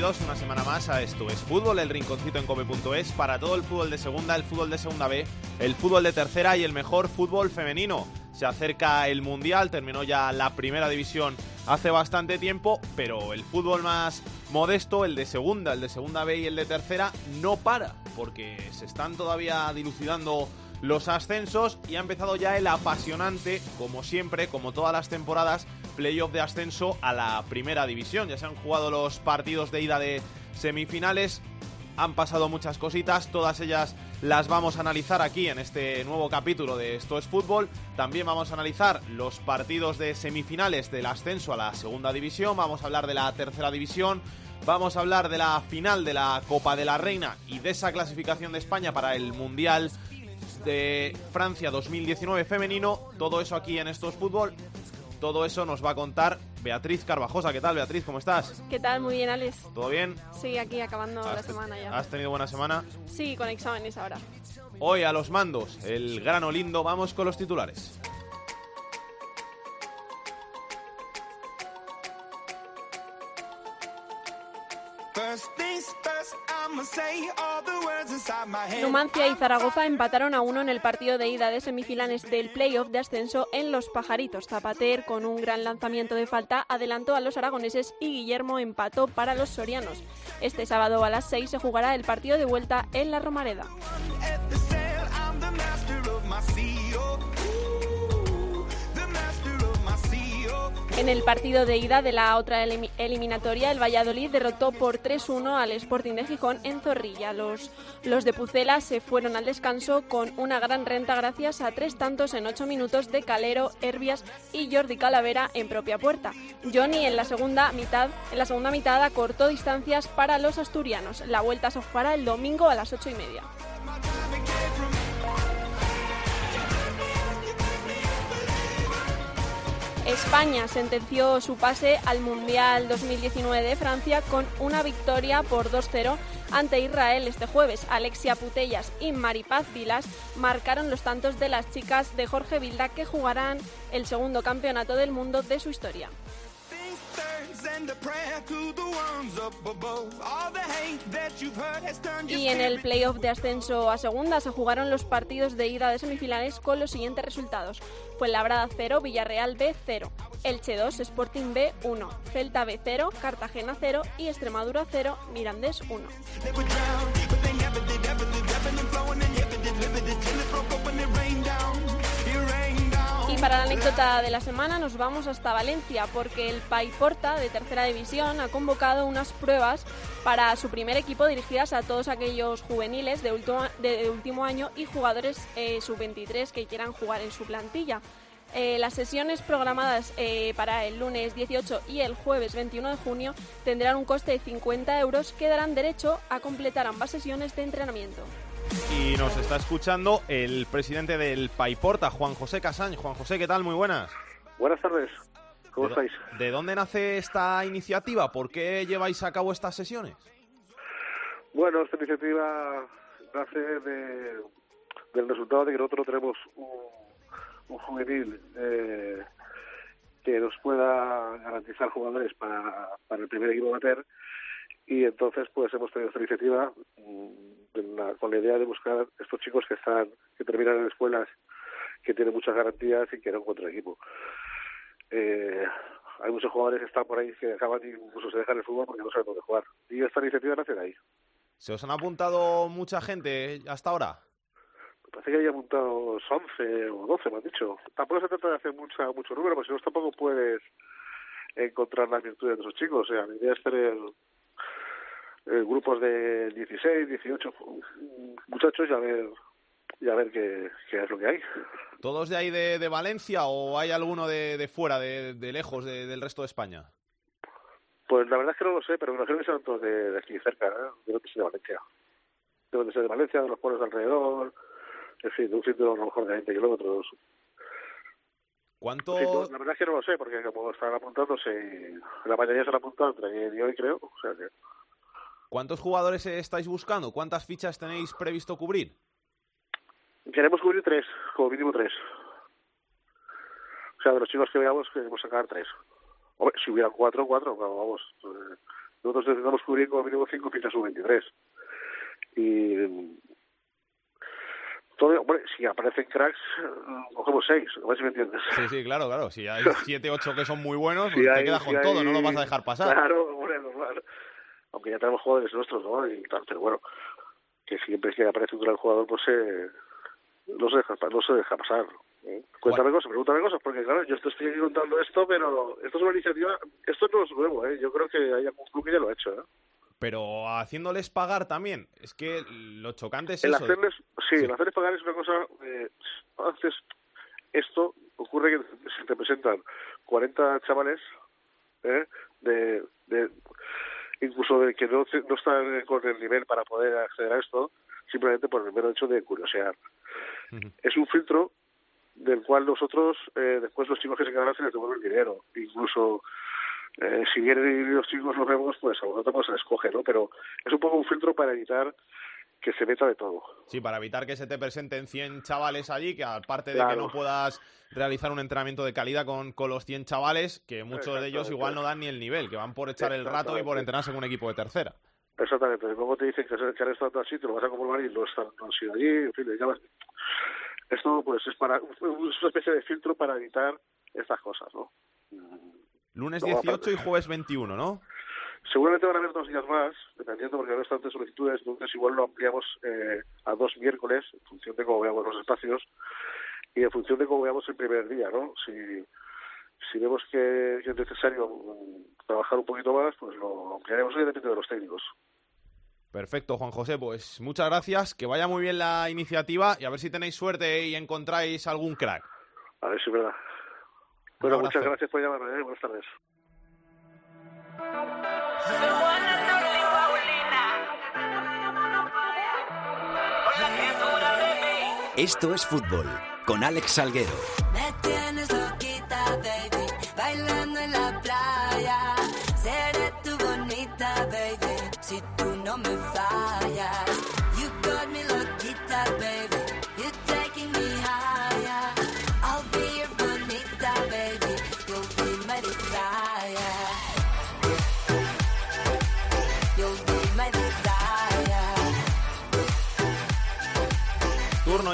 Una semana más a Esto es Fútbol, el rinconcito en cope.es para todo el fútbol de segunda, el fútbol de segunda B, el fútbol de tercera y el mejor fútbol femenino. Se acerca el Mundial, terminó ya la primera división hace bastante tiempo, pero el fútbol más modesto, el de segunda, el de segunda B y el de tercera, no para, porque se están todavía dilucidando los ascensos y ha empezado ya el apasionante, como siempre, como todas las temporadas, playoff de ascenso a la primera división. Ya se han jugado los partidos de ida de semifinales, han pasado muchas cositas, todas ellas las vamos a analizar aquí en este nuevo capítulo de Esto es Fútbol. También vamos a analizar los partidos de semifinales del ascenso a la segunda división, vamos a hablar de la tercera división, vamos a hablar de la final de la Copa de la Reina y de esa clasificación de España para el Mundial de Francia 2019 femenino. Todo eso aquí en Esto es Fútbol. Todo eso nos va a contar Beatriz Carvajosa. ¿Qué tal, Beatriz? ¿Cómo estás? ¿Qué tal? Muy bien, Alex. ¿Todo bien? Sí, aquí acabando la ¿Has- semana ya. ¿Has tenido buena semana? Sí, con exámenes ahora. Hoy a los mandos, el grano lindo. Vamos con los titulares. Numancia y Zaragoza empataron a uno en el partido de ida de semifinales del playoff de ascenso en Los Pajaritos. Zapater, con un gran lanzamiento de falta, adelantó a los aragoneses y Guillermo empató para los sorianos. Este sábado a las 6 se jugará el partido de vuelta en la Romareda. En el partido de ida de la otra elimi- eliminatoria, el Valladolid derrotó por 3-1 al Sporting de Gijón en Zorrilla. Los, los de Pucela se fueron al descanso con una gran renta gracias a tres tantos en ocho minutos de Calero, Herbias y Jordi Calavera en propia puerta. Johnny en la segunda mitad, en la segunda mitad acortó distancias para los asturianos. La vuelta se jugará el domingo a las ocho y media. España sentenció su pase al Mundial 2019 de Francia con una victoria por 2-0 ante Israel este jueves. Alexia Putellas y Maripaz Vilas marcaron los tantos de las chicas de Jorge Vilda que jugarán el segundo campeonato del mundo de su historia. Y en el playoff de ascenso a segunda se jugaron los partidos de ida de semifinales con los siguientes resultados. Fuenlabrada 0, Villarreal B 0, Elche 2, Sporting B 1, Celta B 0, Cartagena 0 y Extremadura 0, Mirandés 1. Para la anécdota de la semana nos vamos hasta Valencia porque el Paiporta de tercera división ha convocado unas pruebas para su primer equipo dirigidas a todos aquellos juveniles de último, año y jugadores eh, sub-23 que quieran jugar en su plantilla. Eh, las sesiones programadas eh, para el lunes 18 y el jueves 21 de junio tendrán un coste de 50 euros que darán derecho a completar ambas sesiones de entrenamiento. Y nos está escuchando el presidente del Paiporta, Juan José Casañ. Juan José, ¿qué tal? Muy buenas. Buenas tardes, ¿cómo ¿De, estáis? ¿De dónde nace esta iniciativa? ¿Por qué lleváis a cabo estas sesiones? Bueno, esta iniciativa nace de, del resultado de que nosotros tenemos un, un juvenil eh, que nos pueda garantizar jugadores para, para el primer equipo amateur y entonces pues hemos tenido esta iniciativa mm, la- con la idea de buscar estos chicos que están que terminan en escuelas que tienen muchas garantías y que no encuentran equipo. Eh, hay muchos jugadores que están por ahí que acaban y incluso se dejan el fútbol porque no saben dónde jugar. Y esta iniciativa nace de ahí. ¿Se os han apuntado mucha gente hasta ahora? Me parece que había apuntados 11 o 12, me han dicho. Tampoco se trata de hacer mucha, mucho número, porque si no tampoco puedes encontrar las virtudes de esos chicos. O sea, la idea es tener eh, grupos de 16, 18 muchachos y a ver, y a ver qué, qué es lo que hay. ¿Todos de ahí de, de Valencia o hay alguno de, de fuera, de, de lejos, de- del resto de España? Pues la verdad es que no lo sé, pero me imagino que son todos de, de aquí cerca, ¿eh? De ser de Valencia. Deben de ser de Valencia, de los pueblos de alrededor, en fin, de un sitio a lo mejor de 20 kilómetros. ¿Cuánto, Sí, no, la verdad es que no lo sé, porque como están apuntándose, la mayoría se han apuntado entre ayer y hoy, creo. O sea que, ¿Cuántos jugadores estáis buscando? ¿Cuántas fichas tenéis previsto cubrir? queremos cubrir tres, como mínimo tres. O sea, de los chicos que veamos, queremos sacar tres. Hombre, si hubiera cuatro, cuatro, pero vamos. eh, nosotros necesitamos cubrir como mínimo cinco fichas sub-23. Y. mm, Todo, hombre, si aparecen cracks, eh, cogemos seis, a ver si me entiendes. Sí, sí, claro, claro. Si hay 7, 8 que son muy buenos, Si pues te hay- quedas si con hay- todo, no lo vas a dejar pasar. Claro, hombre, normal. Aunque ya tenemos jugadores nuestros, ¿no? Y tal, pero bueno, que siempre que aparece un gran jugador, pues eh, no, se deja, no se deja pasar. ¿eh? Cuéntame cosas, pregúntame cosas, porque claro, yo te estoy aquí contando esto, pero esto es una iniciativa, esto no es nuevo, ¿eh? Yo creo que hay algún club que ya lo ha hecho, ¿eh? Pero haciéndoles pagar también. Es que lo chocante es El eso. hacerles, sí, Sí. el hacerles pagar es una cosa, eh, haces esto, ocurre que se te presentan 40 chavales, ¿eh? de, de incluso de que no, no están con el nivel para poder acceder a esto, simplemente por el mero hecho de curiosear. Es un filtro del cual nosotros, eh, después los chicos que se quedan se les devuelve el dinero. Incluso eh, si vienen los chicos los vemos, pues a vosotros pues se les coge, ¿no? Pero es un poco un filtro para evitar que se meta de todo. Sí, para evitar que se te presenten 100 chavales allí, que aparte de que no puedas realizar un entrenamiento de calidad con, con los 100 chavales, que muchos de ellos igual no dan ni el nivel, que van por echar el rato y por entrenarse en un equipo de tercera. Exactamente. Luego te dicen que, han estado así, te lo vas a comprobar y no, están, no han sido allí. En fin, ya vas- Esto pues es para es una especie de filtro para evitar estas cosas, ¿no? Lunes Luego, 18 y jueves 21, ¿no? Seguramente van a haber dos días más, dependiendo porque hay bastantes solicitudes, entonces igual lo ampliamos eh, a dos miércoles, en función de cómo veamos los espacios y en función de cómo veamos el primer día, ¿no? Si, si vemos que, es necesario mm, trabajar un poquito más, pues lo ampliaremos, y depende de los técnicos. Perfecto, Juan José, pues muchas gracias, que vaya muy bien la iniciativa y a ver si tenéis suerte y encontráis algún crack. A ver si es verdad. Bueno, muchas gracias por llamarme, ¿eh? buenas tardes. Esto es fútbol con Alex Salguero.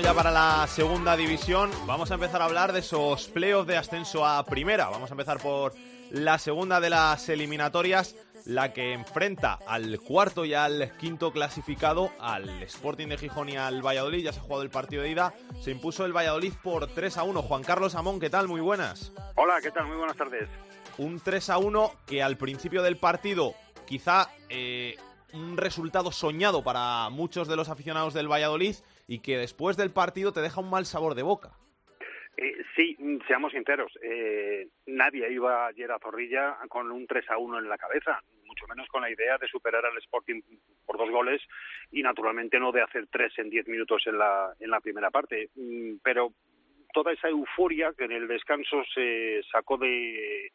Ya para la segunda división. Vamos a empezar a hablar de esos playoffs de ascenso a primera. Vamos a empezar por la segunda de las eliminatorias, la que enfrenta al cuarto y al quinto clasificado, al Sporting de Gijón y al Valladolid. Ya se ha jugado el partido de ida. Se impuso el Valladolid por 3 a 1. Juan Carlos Amón, ¿qué tal? Muy buenas. Hola, ¿qué tal? Muy buenas tardes. Un 3 a 1 que al principio del partido quizá eh, un resultado soñado para muchos de los aficionados del Valladolid y que después del partido te deja un mal sabor de boca. Eh, sí, mm, seamos sinceros, eh, nadie iba ayer a Zorrilla con un 3 a 1 en la cabeza, mucho menos con la idea de superar al Sporting por dos goles y naturalmente no de hacer tres en diez minutos en la, en la primera parte. Mm, Pero toda esa euforia que en el descanso se sacó de,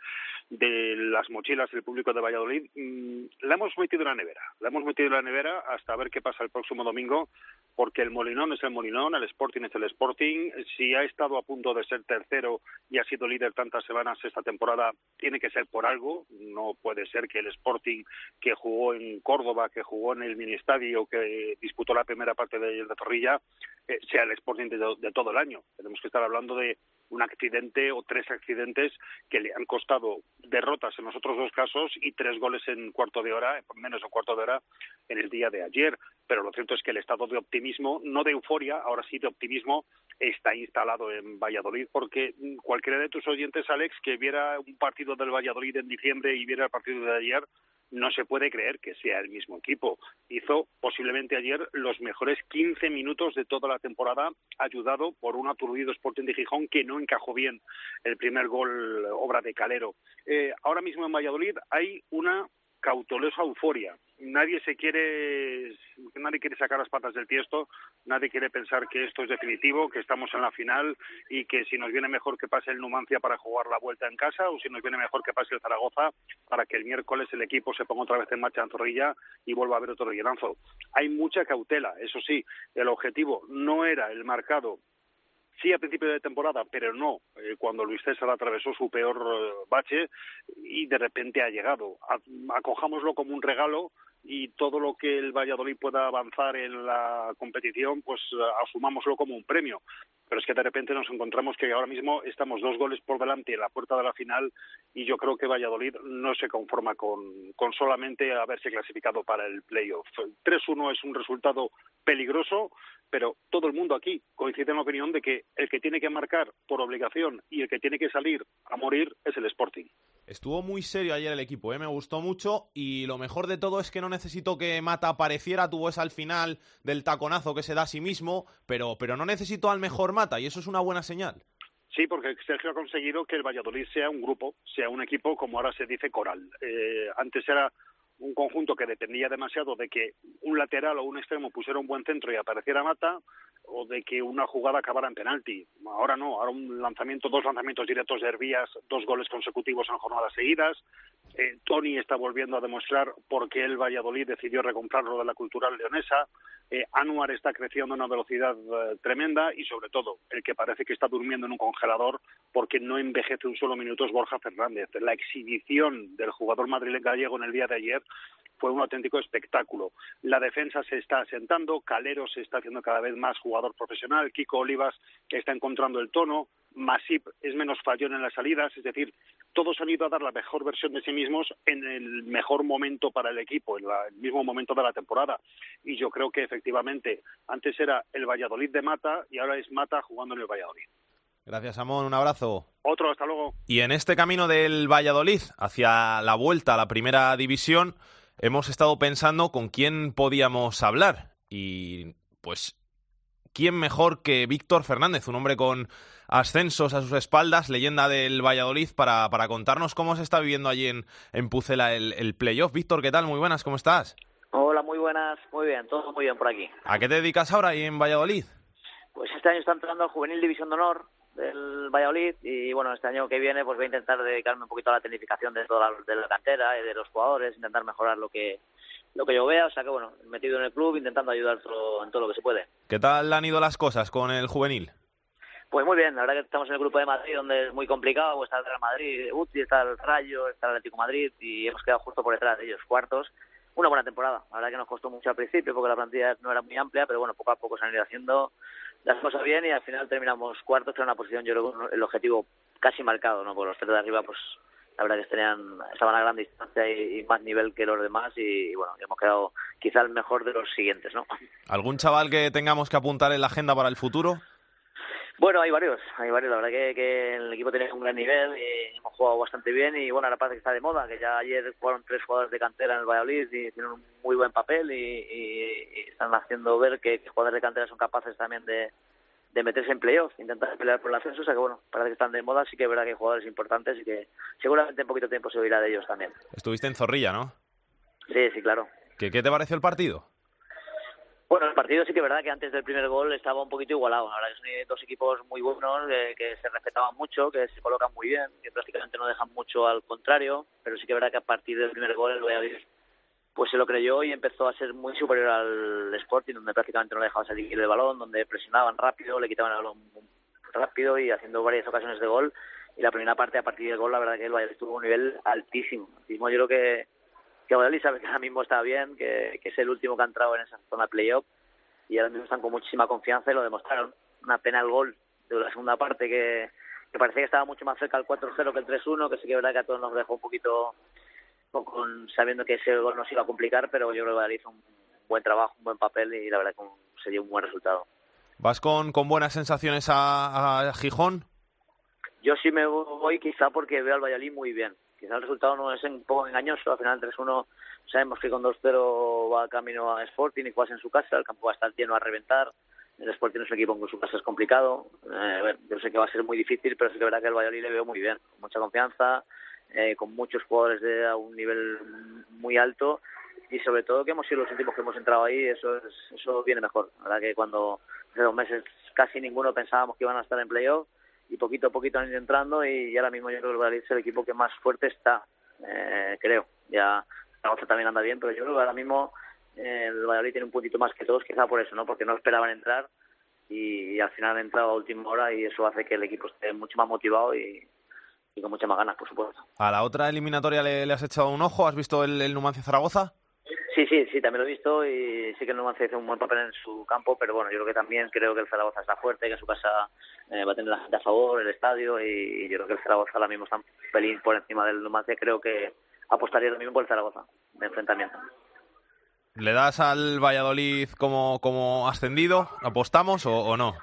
de las mochilas del público de Valladolid, mm, la hemos metido en la nevera. La hemos metido en la nevera hasta ver qué pasa el próximo domingo, porque el Molinón es el Molinón, el Sporting es el Sporting. Si ha estado a punto de ser tercero y ha sido líder tantas semanas esta temporada, tiene que ser por algo. No puede ser que el Sporting que jugó en Córdoba, que jugó en el Ministadio, que disputó la primera parte de, de Zorrilla, eh, sea el Sporting de todo el año. Tenemos que estar hablando de un accidente o tres accidentes que le han costado derrotas en los otros dos casos y tres goles en cuarto de hora, menos de cuarto de hora en el día de ayer. Pero lo cierto es que el estado de optimismo, no de euforia, ahora sí de optimismo, está instalado en Valladolid, porque cualquiera de tus oyentes, Alex, que viera un partido del Valladolid en diciembre y viera el partido de ayer, no se puede creer que sea el mismo equipo. Hizo posiblemente ayer los mejores 15 minutos de toda la temporada, ayudado por un aturdido Sporting de Gijón que no encajó bien el primer gol obra de Calero. Eh, ahora mismo en Valladolid hay una cautelosa euforia. Nadie se quiere, nadie quiere sacar las patas del tiesto, nadie quiere pensar que esto es definitivo, que estamos en la final y que si nos viene mejor que pase el Numancia para jugar la vuelta en casa o si nos viene mejor que pase el Zaragoza para que el miércoles el equipo se ponga otra vez en marcha en Zorrilla y vuelva a haber otro rellenazo. Hay mucha cautela, eso sí, el objetivo no era el marcado sí a principio de temporada, pero no eh, cuando Luis César atravesó su peor eh, bache y de repente ha llegado. acojámoslo como un regalo y todo lo que el Valladolid pueda avanzar en la competición, pues eh, asumámoslo como un premio. Pero es que de repente nos encontramos que ahora mismo estamos dos goles por delante en la puerta de la final y yo creo que Valladolid no se conforma con, con solamente haberse clasificado para el playoff. 3-1 es un resultado peligroso, pero todo el mundo aquí coincide en la opinión de que el que tiene que marcar por obligación y el que tiene que salir a morir es el Sporting. Estuvo muy serio ayer el equipo, ¿eh? me gustó mucho y lo mejor de todo es que no necesito que Mata apareciera, tuvo esa al final del taconazo que se da a sí mismo, pero, pero no necesito al mejor Mata y eso es una buena señal. Sí, porque Sergio ha conseguido que el Valladolid sea un grupo, sea un equipo como ahora se dice coral. Eh, antes era un conjunto que dependía demasiado de que un lateral o un extremo pusiera un buen centro y apareciera Mata, o de que una jugada acabara en penalti. Ahora no, ahora un lanzamiento, dos lanzamientos directos de Hervías, dos goles consecutivos en jornadas seguidas. Eh, Tony está volviendo a demostrar por qué el Valladolid decidió recomprarlo de la cultural leonesa. Eh, Anuar está creciendo a una velocidad eh, tremenda y sobre todo el que parece que está durmiendo en un congelador porque no envejece un solo minuto es Borja Fernández. La exhibición del jugador madrileño gallego en el día de ayer fue un auténtico espectáculo. La defensa se está asentando, Calero se está haciendo cada vez más jugador profesional, Kiko Olivas está encontrando el tono, Masip es menos fallón en las salidas, es decir, todos han ido a dar la mejor versión de sí mismos en el mejor momento para el equipo, en el mismo momento de la temporada. Y yo creo que efectivamente antes era el Valladolid de Mata y ahora es Mata jugando en el Valladolid. Gracias, Amón. Un abrazo. Otro, hasta luego. Y en este camino del Valladolid hacia la vuelta a la primera división, hemos estado pensando con quién podíamos hablar. Y pues, ¿quién mejor que Víctor Fernández, un hombre con ascensos a sus espaldas, leyenda del Valladolid, para, para contarnos cómo se está viviendo allí en, en Pucela el, el playoff? Víctor, ¿qué tal? Muy buenas, ¿cómo estás? Hola, muy buenas, muy bien, todo muy bien por aquí. ¿A qué te dedicas ahora ahí en Valladolid? Pues este año está entrando al Juvenil División de Honor del Valladolid y bueno, este año que viene pues voy a intentar dedicarme un poquito a la tecnificación de toda la, de la cantera y de los jugadores, intentar mejorar lo que lo que yo vea, o sea que bueno, metido en el club intentando ayudar todo, en todo lo que se puede. ¿Qué tal han ido las cosas con el juvenil? Pues muy bien, la verdad que estamos en el grupo de Madrid donde es muy complicado, pues está el Real Madrid, UCI, está el Rayo, está el Atlético Madrid y hemos quedado justo por detrás de ellos, cuartos. Una buena temporada, la verdad que nos costó mucho al principio porque la plantilla no era muy amplia, pero bueno, poco a poco se han ido haciendo las cosas bien y al final terminamos cuartos en una posición, yo creo el objetivo casi marcado, ¿no? Por los tres de arriba, pues la verdad que tenían, estaban a gran distancia y, más nivel que los demás y, bueno, hemos quedado quizá el mejor de los siguientes, ¿no? ¿Algún chaval que tengamos que apuntar en la agenda para el futuro? Bueno, hay varios, hay varios. La verdad que, que el equipo tiene un gran nivel y hemos jugado bastante bien y bueno, ahora parece que está de moda, que ya ayer fueron tres jugadores de cantera en el Valladolid y tienen un muy buen papel y, están haciendo ver que, jugadores de cantera son capaces también de, de meterse en playoff, intentar pelear por el ascenso, o sea que bueno, parece que están de moda, sí que es verdad que hay jugadores importantes y que seguramente en poquito tiempo se oirá de ellos también. Estuviste en Zorrilla, ¿no? Sí, sí, claro. ¿Qué, qué te pareció el partido? Bueno, el partido sí que es verdad que antes del primer gol estaba un poquito igualado. Ahora son dos equipos muy buenos, eh, que se respetaban mucho, que se colocan muy bien, que prácticamente no dejan mucho al contrario, pero sí que es verdad que a partir del primer gol el Valladolid pues se lo creyó y empezó a ser muy superior al Sporting, donde prácticamente no le dejaba salir el balón, donde presionaban rápido, le quitaban el balón rápido y haciendo varias ocasiones de gol. Y la primera parte, a partir del gol, la verdad que el Valladolid tuvo un nivel altísimo. altísimo. Yo creo que que Valladolid sabe que ahora mismo está bien, que, que es el último que ha entrado en esa zona playoff y ahora mismo están con muchísima confianza y lo demostraron. Una pena el gol de la segunda parte que, que parecía que estaba mucho más cerca el 4-0 que el 3-1, que sí que es verdad que a todos nos dejó un poquito con, sabiendo que ese gol nos iba a complicar, pero yo creo que Valladolid hizo un buen trabajo, un buen papel y la verdad que se dio un buen resultado. ¿Vas con, con buenas sensaciones a, a Gijón? Yo sí me voy quizá porque veo al Valladolid muy bien quizá el resultado no es un poco engañoso, al final 3-1 sabemos que con 2-0 va camino a Sporting y juegas en su casa, el campo va a estar lleno a reventar, el Sporting es un equipo con su casa es complicado, eh, yo sé que va a ser muy difícil, pero sí que verdad que el Valladolid le veo muy bien, con mucha confianza, eh, con muchos jugadores de a un nivel muy alto y sobre todo que hemos sido los últimos que hemos entrado ahí, eso es, eso viene mejor. La verdad que cuando hace dos meses casi ninguno pensábamos que iban a estar en playoff y poquito a poquito han ido entrando y ahora mismo yo creo que el Valladolid es el equipo que más fuerte está, eh, creo. Ya Zaragoza también anda bien, pero yo creo que ahora mismo eh, el Valladolid tiene un puntito más que todos, quizá por eso, ¿no? Porque no esperaban entrar y, al final han entrado a última hora y eso hace que el equipo esté mucho más motivado y, y con muchas más ganas, por supuesto. ¿A la otra eliminatoria le, le has echado un ojo? ¿Has visto el, el Numancia Zaragoza? Sí, sí, sí, también lo he visto y sí que el Numancia hizo un buen papel en su campo, pero bueno, yo creo que también creo que el Zaragoza está fuerte, que en su casa eh, va a tener la gente a favor, el estadio y, yo creo que el Zaragoza ahora mismo está un pelín por encima del Numancia, creo que apostaría lo mismo por el Zaragoza, de enfrentamiento. ¿Le das al Valladolid como, como ascendido? ¿Apostamos o, o no?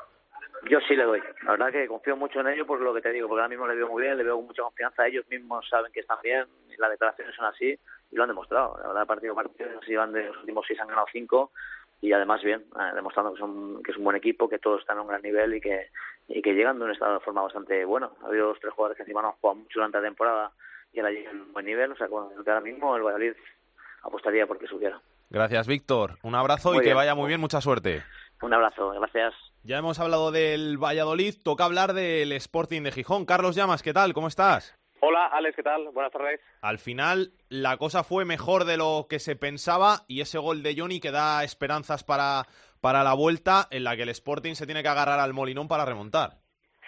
Yo sí le doy. La verdad que confío mucho en ellos por lo que te digo, porque ahora mismo le veo muy bien, le veo con mucha confianza. Ellos mismos saben que están bien, y las declaraciones son así y lo han demostrado. La verdad, partido a partido, si van de los últimos seis han ganado cinco y además bien, eh, demostrando que, son, que es un buen equipo, que todos están a un gran nivel y que, y que llegan de un estado de forma bastante bueno. Ha habido dos tres jugadores que encima no han jugado mucho durante la temporada y ahora llegan a un buen nivel. O sea, con el que ahora mismo el Valladolid apostaría porque subiera. Gracias, Víctor. Un abrazo Muy y que vaya muy bien. Mucha suerte. Un abrazo, gracias. Ya hemos hablado del Valladolid, toca hablar del Sporting de Gijón. Carlos Llamas, ¿qué tal? ¿Cómo estás? Hola, Alex, ¿qué tal? Buenas tardes. Al final la cosa fue mejor de lo que se pensaba y ese gol de Johnny que da esperanzas para, para la vuelta en la que el Sporting se tiene que agarrar al Molinón para remontar.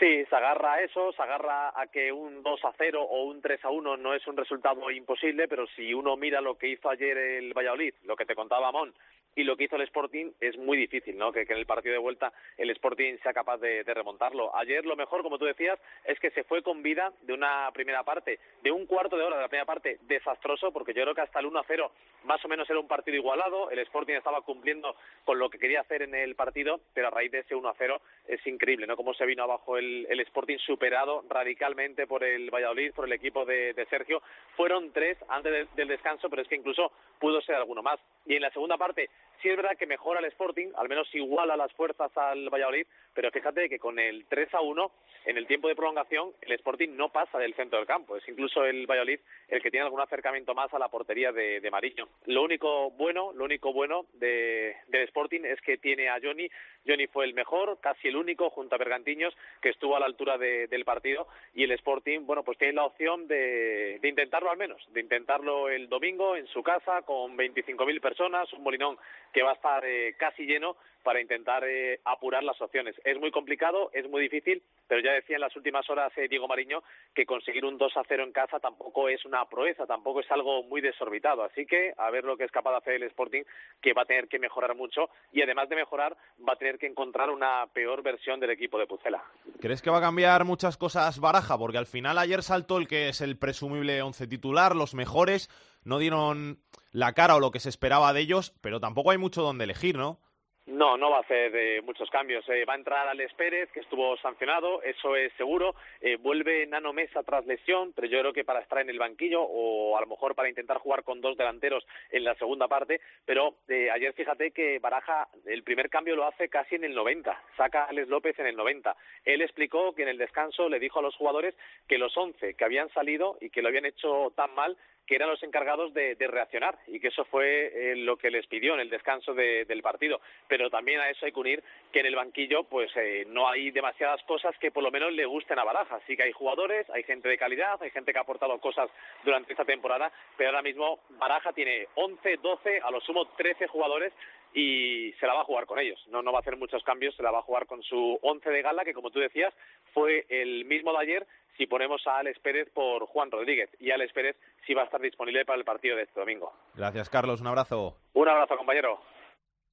Sí, se agarra a eso, se agarra a que un 2 a 0 o un 3 a 1 no es un resultado imposible, pero si uno mira lo que hizo ayer el Valladolid, lo que te contaba Mon, y lo que hizo el Sporting, es muy difícil, ¿no? Que, en el partido de vuelta el Sporting sea capaz de, remontarlo. Ayer lo mejor, como tú decías, es que se fue con vida de una primera parte, de un cuarto de hora de la primera parte desastroso, porque yo creo que hasta el 1 a 0 más o menos era un partido igualado, el Sporting estaba cumpliendo con lo que quería hacer en el partido, pero a raíz de ese 1 a 0 es increíble, ¿no? Cómo se vino abajo el, el Sporting superado radicalmente por el Valladolid, por el equipo de, de Sergio. Fueron tres antes de- del descanso, pero es que incluso pudo ser alguno más. Y en la segunda parte, sí es verdad que mejora el Sporting, al menos iguala las fuerzas al Valladolid, pero fíjate que con el 3 a 1, en el tiempo de prolongación, el Sporting no pasa del centro del campo. Es incluso el Valladolid el que tiene algún acercamiento más a la portería de, de Mariño. Lo único bueno, lo único bueno de, del Sporting es que tiene a Johnny. Johnny fue el mejor, casi el único, junto a Bergantiños, que estuvo a la altura de- del partido. Y el Sporting, bueno, pues tiene la opción de, de intentarlo al menos, de intentarlo el domingo en su casa con 25.000 personas, un molinón que va a estar eh, casi lleno para intentar eh, apurar las opciones. Es muy complicado, es muy difícil, pero ya decía en las últimas horas eh, Diego Mariño que conseguir un 2 a 0 en casa tampoco es una proeza, tampoco es algo muy desorbitado. Así que a ver lo que es capaz de hacer el Sporting, que va a tener que mejorar mucho y además de mejorar, va a tener que encontrar una peor versión del equipo de Pucela. ¿Crees que va a cambiar muchas cosas Baraja? Porque al final ayer saltó el que es el presumible once titular, los mejores no dieron la cara o lo que se esperaba de ellos, pero tampoco hay mucho donde elegir, ¿no? No, no va a hacer eh, muchos cambios. Eh, va a entrar Alex Pérez, que estuvo sancionado, eso es seguro. Eh, vuelve Nano Mesa tras lesión, pero yo creo que para estar en el banquillo o a lo mejor para intentar jugar con dos delanteros en la segunda parte. Pero eh, ayer fíjate que Baraja el primer cambio lo hace casi en el 90. Saca a Alex López en el 90. Él explicó que en el descanso le dijo a los jugadores que los 11 que habían salido y que lo habían hecho tan mal que eran los encargados de, de reaccionar y que eso fue eh, lo que les pidió en el descanso de- del partido. Pero también a eso hay que unir que en el banquillo pues eh, no hay demasiadas cosas que por lo menos le gusten a Baraja. Sí que hay jugadores, hay gente de calidad, hay gente que ha aportado cosas durante esta temporada, pero ahora mismo Baraja tiene 11, 12, a lo sumo 13 jugadores y se la va a jugar con ellos. No, no va a hacer muchos cambios, se la va a jugar con su 11 de gala, que como tú decías, fue el mismo de ayer si ponemos a Alex Pérez por Juan Rodríguez. Y Alex Pérez sí va a estar disponible para el partido de este domingo. Gracias, Carlos. Un abrazo. Un abrazo, compañero.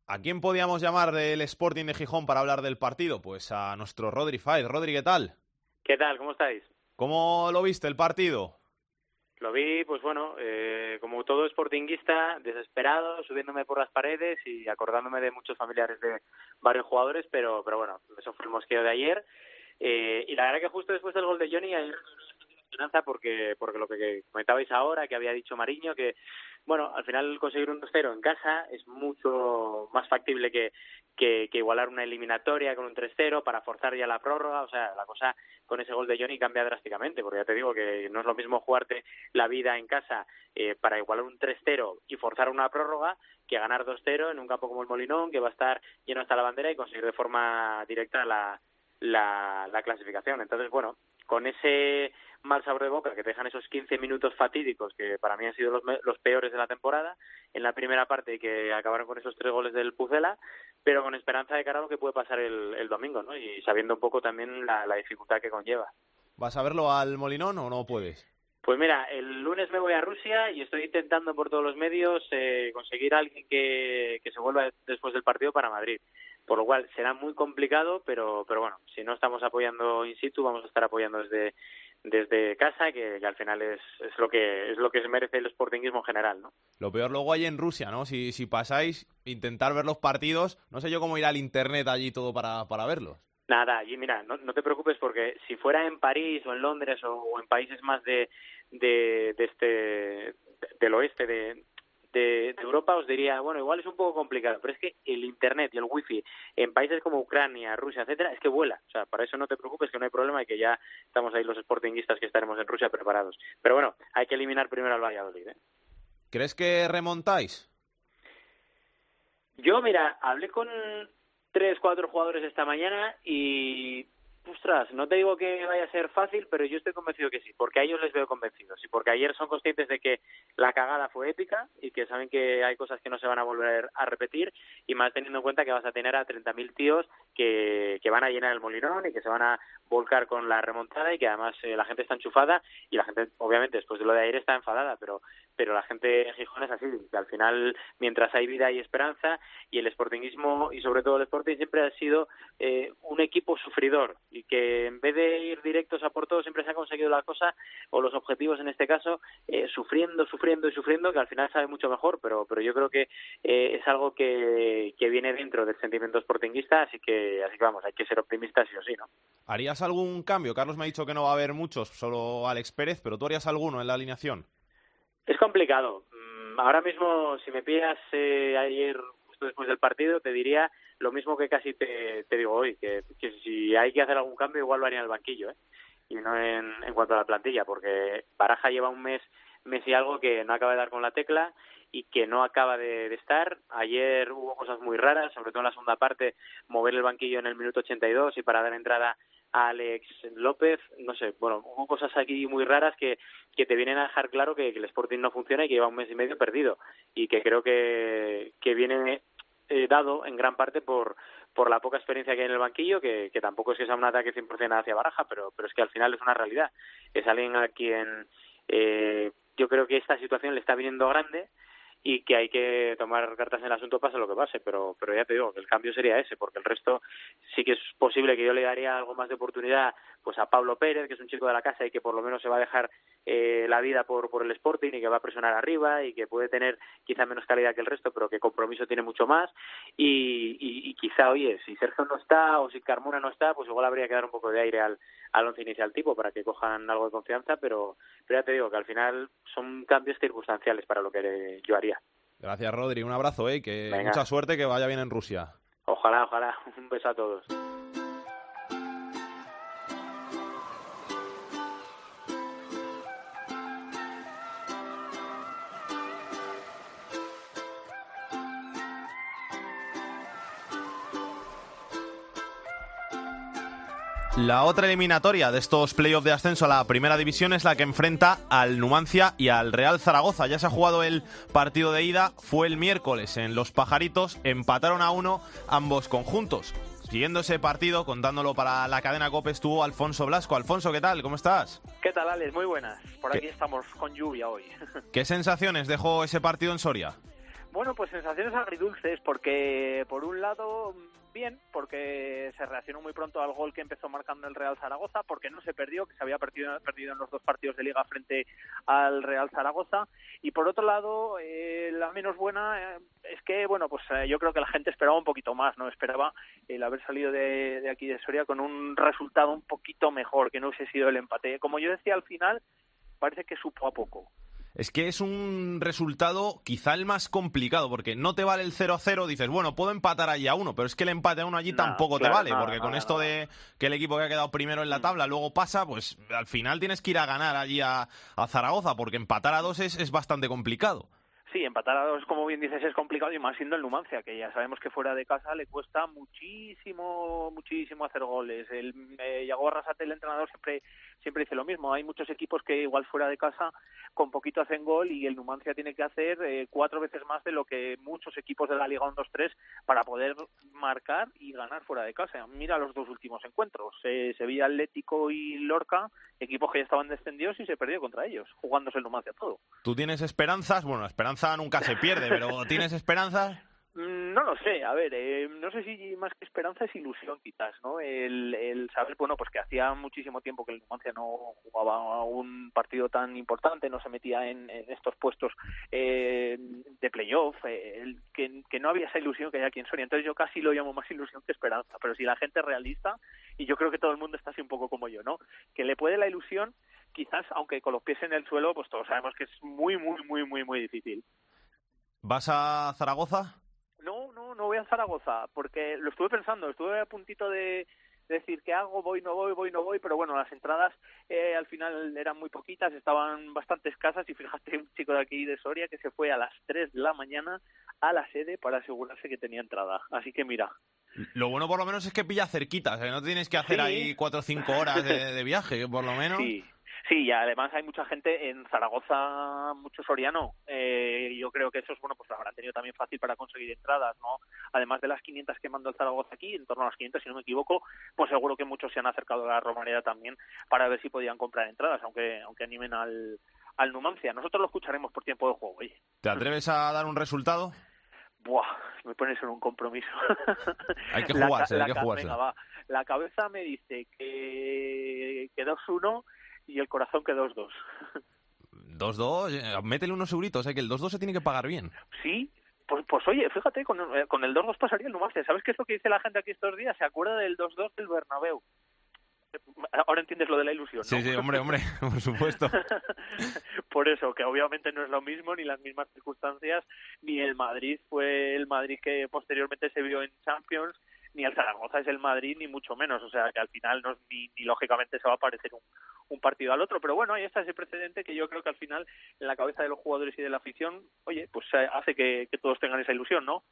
¿A quién podíamos llamar del Sporting de Gijón para hablar del partido? Pues a nuestro Rodri Faiz. Rodri, ¿qué tal? ¿Qué tal? ¿Cómo estáis? ¿Cómo lo viste el partido? Lo vi, pues bueno, eh, como todo sportinguista, desesperado, subiéndome por las paredes y acordándome de muchos familiares de varios jugadores, pero, pero bueno, eso fue el mosqueo de ayer. Eh, y la verdad que justo después del gol de Johnny, ayer porque, porque lo que comentabais ahora, que había dicho Mariño, que bueno, al final conseguir un 2-0 en casa es mucho más factible que, que, igualar una eliminatoria con un 3-0 para forzar ya la prórroga. O sea, la cosa con ese gol de Johnny cambia drásticamente, porque ya te digo que no es lo mismo jugarte la vida en casa eh, para igualar un 3-0 y forzar una prórroga que ganar 2-0 en un campo como el Molinón, que va a estar lleno hasta la bandera y conseguir de forma directa la, la, la clasificación. Entonces, bueno, con ese mal sabor de boca que te dejan esos 15 minutos fatídicos que para mí han sido los, los peores de la temporada en la primera parte y que acabaron con esos tres goles del Pucela pero con esperanza de cara a lo que puede pasar el, el domingo ¿no? y sabiendo un poco también la, la dificultad que conlleva ¿Vas a verlo al Molinón o no puedes? pues mira, el lunes me voy a Rusia y estoy intentando por todos los medios eh, conseguir a alguien que, que se vuelva después del partido para Madrid. Por lo cual será muy complicado, pero, pero bueno, si no estamos apoyando in situ, vamos a estar apoyando desde, desde casa, que, que al final es, es lo que es lo que se merece el sportingismo en general, ¿no? Lo peor luego hay en Rusia, ¿no? Si, si pasáis, intentar ver los partidos, no sé yo cómo ir al internet allí todo para, para verlos. Nada, y mira, no, no te preocupes porque si fuera en París o en Londres o, o en países más de, de, de este de- del oeste de, de, de Europa os diría, bueno, igual es un poco complicado, pero es que el internet y el wifi en países como Ucrania, Rusia, etcétera, es que vuela. O sea, para eso no te preocupes que no hay problema y que ya estamos ahí los sportinguistas que estaremos en Rusia preparados. Pero bueno, hay que eliminar primero al Valladolid, ¿eh? ¿Crees que remontáis? Yo, mira, hablé con tres, cuatro jugadores esta mañana y, ostras, no te digo que vaya a ser fácil, pero yo estoy convencido que sí, porque a ellos les veo convencidos y porque ayer son conscientes de que la cagada fue épica y que saben que hay cosas que no se van a volver a repetir y más teniendo en cuenta que vas a tener a 30.000 tíos que, que van a llenar el molinón y que se van a volcar con la remontada y que además eh, la gente está enchufada y la gente obviamente después de lo de ayer está enfadada, pero pero la gente en Gijón es así, que al final mientras hay vida hay esperanza y el sportingismo y sobre todo el Sporting siempre ha sido eh, un equipo sufridor y que en vez de ir directos a por todo siempre se ha conseguido la cosa o los objetivos en este caso eh, sufriendo, sufriendo y sufriendo que al final sabe mucho mejor, pero pero yo creo que eh, es algo que, que viene dentro del sentimiento sportinguista, así que así que vamos, hay que ser optimistas sí o sí, ¿no? ¿Harías algún cambio? Carlos me ha dicho que no va a haber muchos, solo Alex Pérez, pero tú harías alguno en la alineación. Es complicado. Mm, Ahora mismo, si me pillas eh, ayer justo después del partido, te diría lo mismo que casi te, digo hoy, que, si hay que hacer algún cambio, igual lo haría en el banquillo, ¿eh? y no en, cuanto a la plantilla, porque Baraja lleva un mes, mes y algo que no acaba de dar con la tecla y que no acaba de, de estar. Ayer hubo cosas muy raras, sobre todo en la segunda parte, mover el banquillo en el minuto 82 y para dar entrada Alex López, no sé, bueno, hubo cosas aquí muy raras que, que te vienen a dejar claro que, el Sporting no funciona y que lleva un mes y medio perdido y que creo que, que viene eh, dado en gran parte por por la poca experiencia que hay en el banquillo, que, que tampoco es que sea un ataque 100% hacia Baraja, pero, pero es que al final es una realidad. Es alguien a quien eh, yo creo que esta situación le está viniendo grande y que hay que tomar cartas en el asunto pase lo que pase, pero, pero ya te digo que el cambio sería ese, porque el resto sí que es posible que yo le daría algo más de oportunidad pues a Pablo Pérez, que es un chico de la casa y que por lo menos se va a dejar eh, la vida por, por el Sporting y que va a presionar arriba y que puede tener quizá menos calidad que el resto, pero que compromiso tiene mucho más y, y, y quizá, oye, si Sergio no está o si Carmona no está, pues igual habría que dar un poco de aire al, al once inicial tipo para que cojan algo de confianza, pero, pero ya te digo que al final son cambios circunstanciales para lo que yo haría. Gracias, Rodri. Un abrazo, ¿eh? Que Venga. mucha suerte, que vaya bien en Rusia. Ojalá, ojalá. Un beso a todos. La otra eliminatoria de estos playoffs de ascenso a la primera división es la que enfrenta al Numancia y al Real Zaragoza. Ya se ha jugado el partido de ida, fue el miércoles en Los Pajaritos, empataron a uno ambos conjuntos. Siguiendo ese partido, contándolo para la cadena COPE, estuvo Alfonso Blasco. Alfonso, ¿qué tal? ¿Cómo estás? ¿Qué tal, Alex? Muy buenas. Por ¿Qué? aquí estamos con lluvia hoy. ¿Qué sensaciones dejó ese partido en Soria? bueno, pues sensaciones agridulces, porque por un lado bien, porque se reaccionó muy pronto al gol que empezó marcando el Real Zaragoza, porque no se perdió, que se había perdido, perdido en los dos partidos de liga frente al Real Zaragoza. Y por otro lado, eh, la menos buena eh, es que, bueno, pues eh, yo creo que la gente esperaba un poquito más, ¿no? Esperaba el haber salido de, de aquí de Soria con un resultado un poquito mejor, que no hubiese sido el empate. Como yo decía al final, parece que supo a poco. Es que es un resultado quizá el más complicado, porque no te vale el 0-0, dices, bueno, puedo empatar allí a uno, pero es que el empate a uno allí tampoco claro, te vale, porque con esto de que el equipo que ha quedado primero en la tabla luego pasa, pues al final tienes que ir a ganar allí a, a Zaragoza, porque empatar a dos es, es bastante complicado. Sí, empatar a dos, como bien dices, es complicado y más siendo el Numancia, que ya sabemos que fuera de casa le cuesta muchísimo, muchísimo hacer goles. El eh, Yago Arrasate, el entrenador, siempre siempre dice lo mismo. Hay muchos equipos que igual fuera de casa con poquito hacen gol y el Numancia tiene que hacer eh, cuatro veces más de lo que muchos equipos de la Liga 1-2-3 para poder marcar y ganar fuera de casa. Mira los dos últimos encuentros. Eh, Sevilla Atlético y Lorca, equipos que ya estaban descendidos y se perdió contra ellos, jugándose el Numancia todo. ¿Tú tienes esperanzas? Bueno, la esperanza nunca se pierde, pero ¿tienes esperanzas? Mm, No lo sé, a ver, eh, no sé si más que esperanza es ilusión quizás, ¿no? El, el saber, bueno, pues que hacía muchísimo tiempo que el Numancia no jugaba un partido tan importante, no se metía en, estos puestos eh, de playoff, eh, que, que no había esa ilusión que hay aquí en. Entonces yo casi lo llamo más ilusión que esperanza, pero si la gente es realista, y yo creo que todo el mundo está así un poco como yo, ¿no? Que le puede la ilusión, quizás, aunque con los pies en el suelo, pues todos sabemos que es muy, muy, muy, muy, muy difícil. ¿Vas a Zaragoza? No, no, voy a Zaragoza, porque lo estuve pensando, estuve a puntito de decir qué hago, voy, no voy, voy, no voy, pero bueno, las entradas eh, al final eran muy poquitas, estaban bastante escasas y fíjate un chico de aquí de Soria que se fue a las 3 de la mañana a la sede para asegurarse que tenía entrada. Así que mira, Lo bueno por lo menos es que pilla cerquita, o sea, no tienes que hacer Sí. ahí cuatro o cinco horas de, de viaje, por lo menos. Sí, sí, y además hay mucha gente en Zaragoza, mucho soriano. Eh, yo creo que esos, bueno, pues lo habrán tenido también fácil para conseguir entradas, ¿no? Además de las 500 que mandó el Zaragoza aquí, en torno a las 500, si no me equivoco, pues seguro que muchos se han acercado a la Romareda también para ver si podían comprar entradas, aunque aunque animen al, al Numancia. Nosotros lo escucharemos por tiempo de juego, oye. ¿Te atreves a dar un resultado? Buah, me pones en un compromiso. Hay que La jugarse, ca- hay la que jugarse. venga, va. La cabeza me dice que, que 2-1 y el corazón que 2-2. 2-2, eh, métele unos euritos, eh, que el 2-2 se tiene que pagar bien. Sí, pues, pues oye, fíjate, con, eh, con el 2-2 pasaría el Numancia. ¿Sabes qué es lo que dice la gente aquí estos días? Se acuerda del 2-2 del Bernabéu. Ahora entiendes lo de la ilusión, ¿no? Sí, sí, hombre, hombre, por supuesto. Por eso, que obviamente no es lo mismo, ni las mismas circunstancias, ni el Madrid fue el Madrid que posteriormente se vio en Champions, ni el Zaragoza es el Madrid, ni mucho menos. O sea, que al final no, ni, ni lógicamente se va a parecer un, un partido al otro. Pero bueno, ahí está ese precedente que yo creo que al final, en la cabeza de los jugadores y de la afición, oye, pues eh, hace que, que todos tengan esa ilusión, ¿no?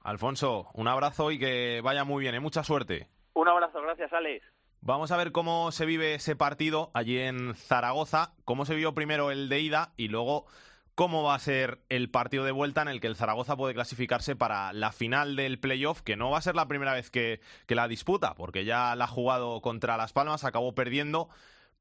Alfonso, un abrazo y que vaya muy bien, ¿eh? mucha suerte. Un abrazo, gracias, Alex. Vamos a ver cómo se vive ese partido allí en Zaragoza, cómo se vio primero el de ida y luego cómo va a ser el partido de vuelta en el que el Zaragoza puede clasificarse para la final del playoff, que no va a ser la primera vez que, la disputa, porque ya la ha jugado contra Las Palmas, acabó perdiendo,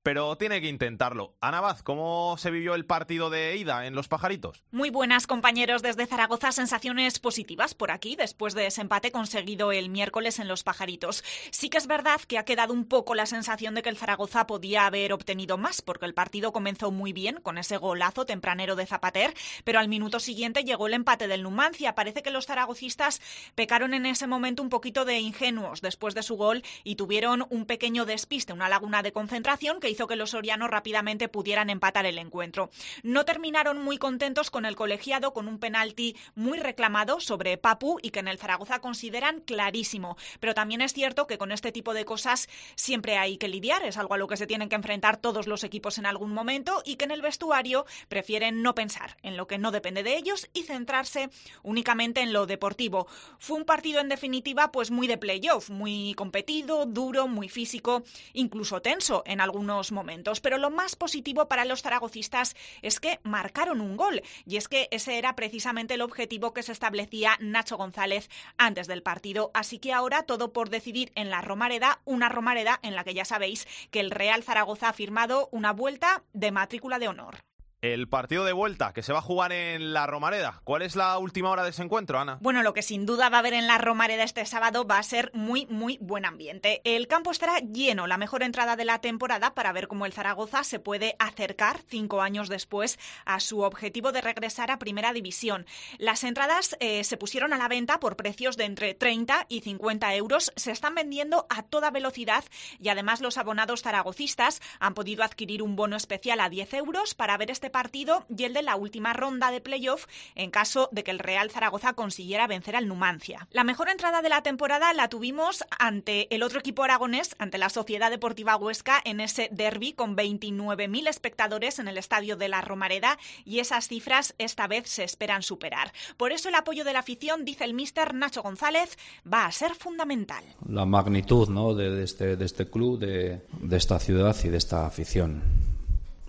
pero tiene que intentarlo. Ana Vaz, ¿cómo se vivió el partido de ida en Los Pajaritos? Muy buenas compañeros desde Zaragoza, sensaciones positivas por aquí después de ese empate conseguido el miércoles en Los Pajaritos. Sí que es verdad que ha quedado un poco la sensación de que el Zaragoza podía haber obtenido más porque el partido comenzó muy bien con ese golazo tempranero de Zapater, pero al minuto siguiente llegó el empate del Numancia. Parece que los zaragocistas pecaron en ese momento un poquito de ingenuos después de su gol y tuvieron un pequeño despiste, una laguna de concentración que hizo que los sorianos rápidamente pudieran empatar el encuentro. No terminaron muy contentos con el colegiado con un penalti muy reclamado sobre Papu y que en el Zaragoza consideran clarísimo. Pero también es cierto que con este tipo de cosas siempre hay que lidiar, es algo a lo que se tienen que enfrentar todos los equipos en algún momento y que en el vestuario prefieren no pensar en lo que no depende de ellos y centrarse únicamente en lo deportivo. Fue un partido en definitiva pues muy de playoff, muy competido, duro, muy físico, incluso tenso en algunos momentos, pero lo más positivo para los zaragocistas es que marcaron un gol y es que ese era precisamente el objetivo que se establecía Nacho González antes del partido, así que ahora todo por decidir en la Romareda, una Romareda en la que ya sabéis que el Real Zaragoza ha firmado una vuelta de matrícula de honor. El partido de vuelta que se va a jugar en la Romareda. ¿Cuál es la última hora de ese encuentro, Ana? Bueno, lo que sin duda va a haber en la Romareda este sábado va a ser muy, muy buen ambiente. El campo estará lleno, la mejor entrada de la temporada para ver cómo el Zaragoza se puede acercar cinco años después a su objetivo de regresar a Primera División. Las entradas eh, se pusieron a la venta por precios de entre 30 y 50 euros. Se están vendiendo a toda velocidad y además los abonados zaragocistas han podido adquirir un bono especial a 10 euros para ver este partido y el de la última ronda de playoff en caso de que el Real Zaragoza consiguiera vencer al Numancia. La mejor entrada de la temporada la tuvimos ante el otro equipo aragonés, ante la Sociedad Deportiva Huesca, en ese derby con 29.000 espectadores en el estadio de la Romareda y esas cifras esta vez se esperan superar. Por eso el apoyo de la afición, dice el míster Nacho González, va a ser fundamental. La magnitud ¿no? de, este, de este club, de esta ciudad y de esta afición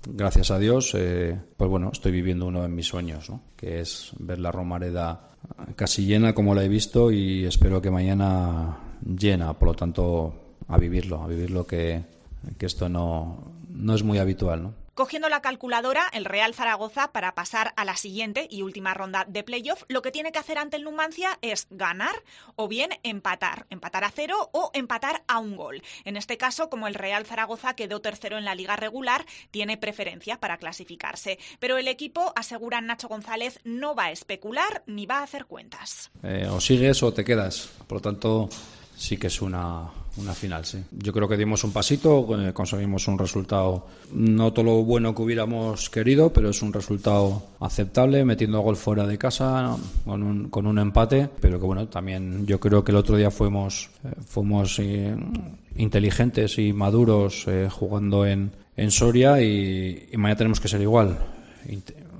gracias a Dios, eh, pues bueno, estoy viviendo uno de mis sueños, ¿no? que es ver la Romareda casi llena como la he visto y espero que mañana llena, por lo tanto, a vivirlo, a vivirlo que, que esto no, no es muy habitual, ¿no? Cogiendo la calculadora, el Real Zaragoza, para pasar a la siguiente y última ronda de playoff, lo que tiene que hacer ante el Numancia es ganar o bien empatar. Empatar a cero o empatar a un gol. En este caso, como el Real Zaragoza quedó tercero en la liga regular, tiene preferencia para clasificarse. Pero el equipo, asegura Nacho González, no va a especular ni va a hacer cuentas. Eh, o sigues o te quedas. Por lo tanto, sí que es una, una final, sí. Yo creo que dimos un pasito, eh, conseguimos un resultado no todo lo bueno que hubiéramos querido, pero es un resultado aceptable, metiendo gol fuera de casa con un, con un empate, pero que bueno, también yo creo que el otro día fuimos, eh, fuimos eh, inteligentes y maduros jugando en, en Soria y mañana tenemos que ser igual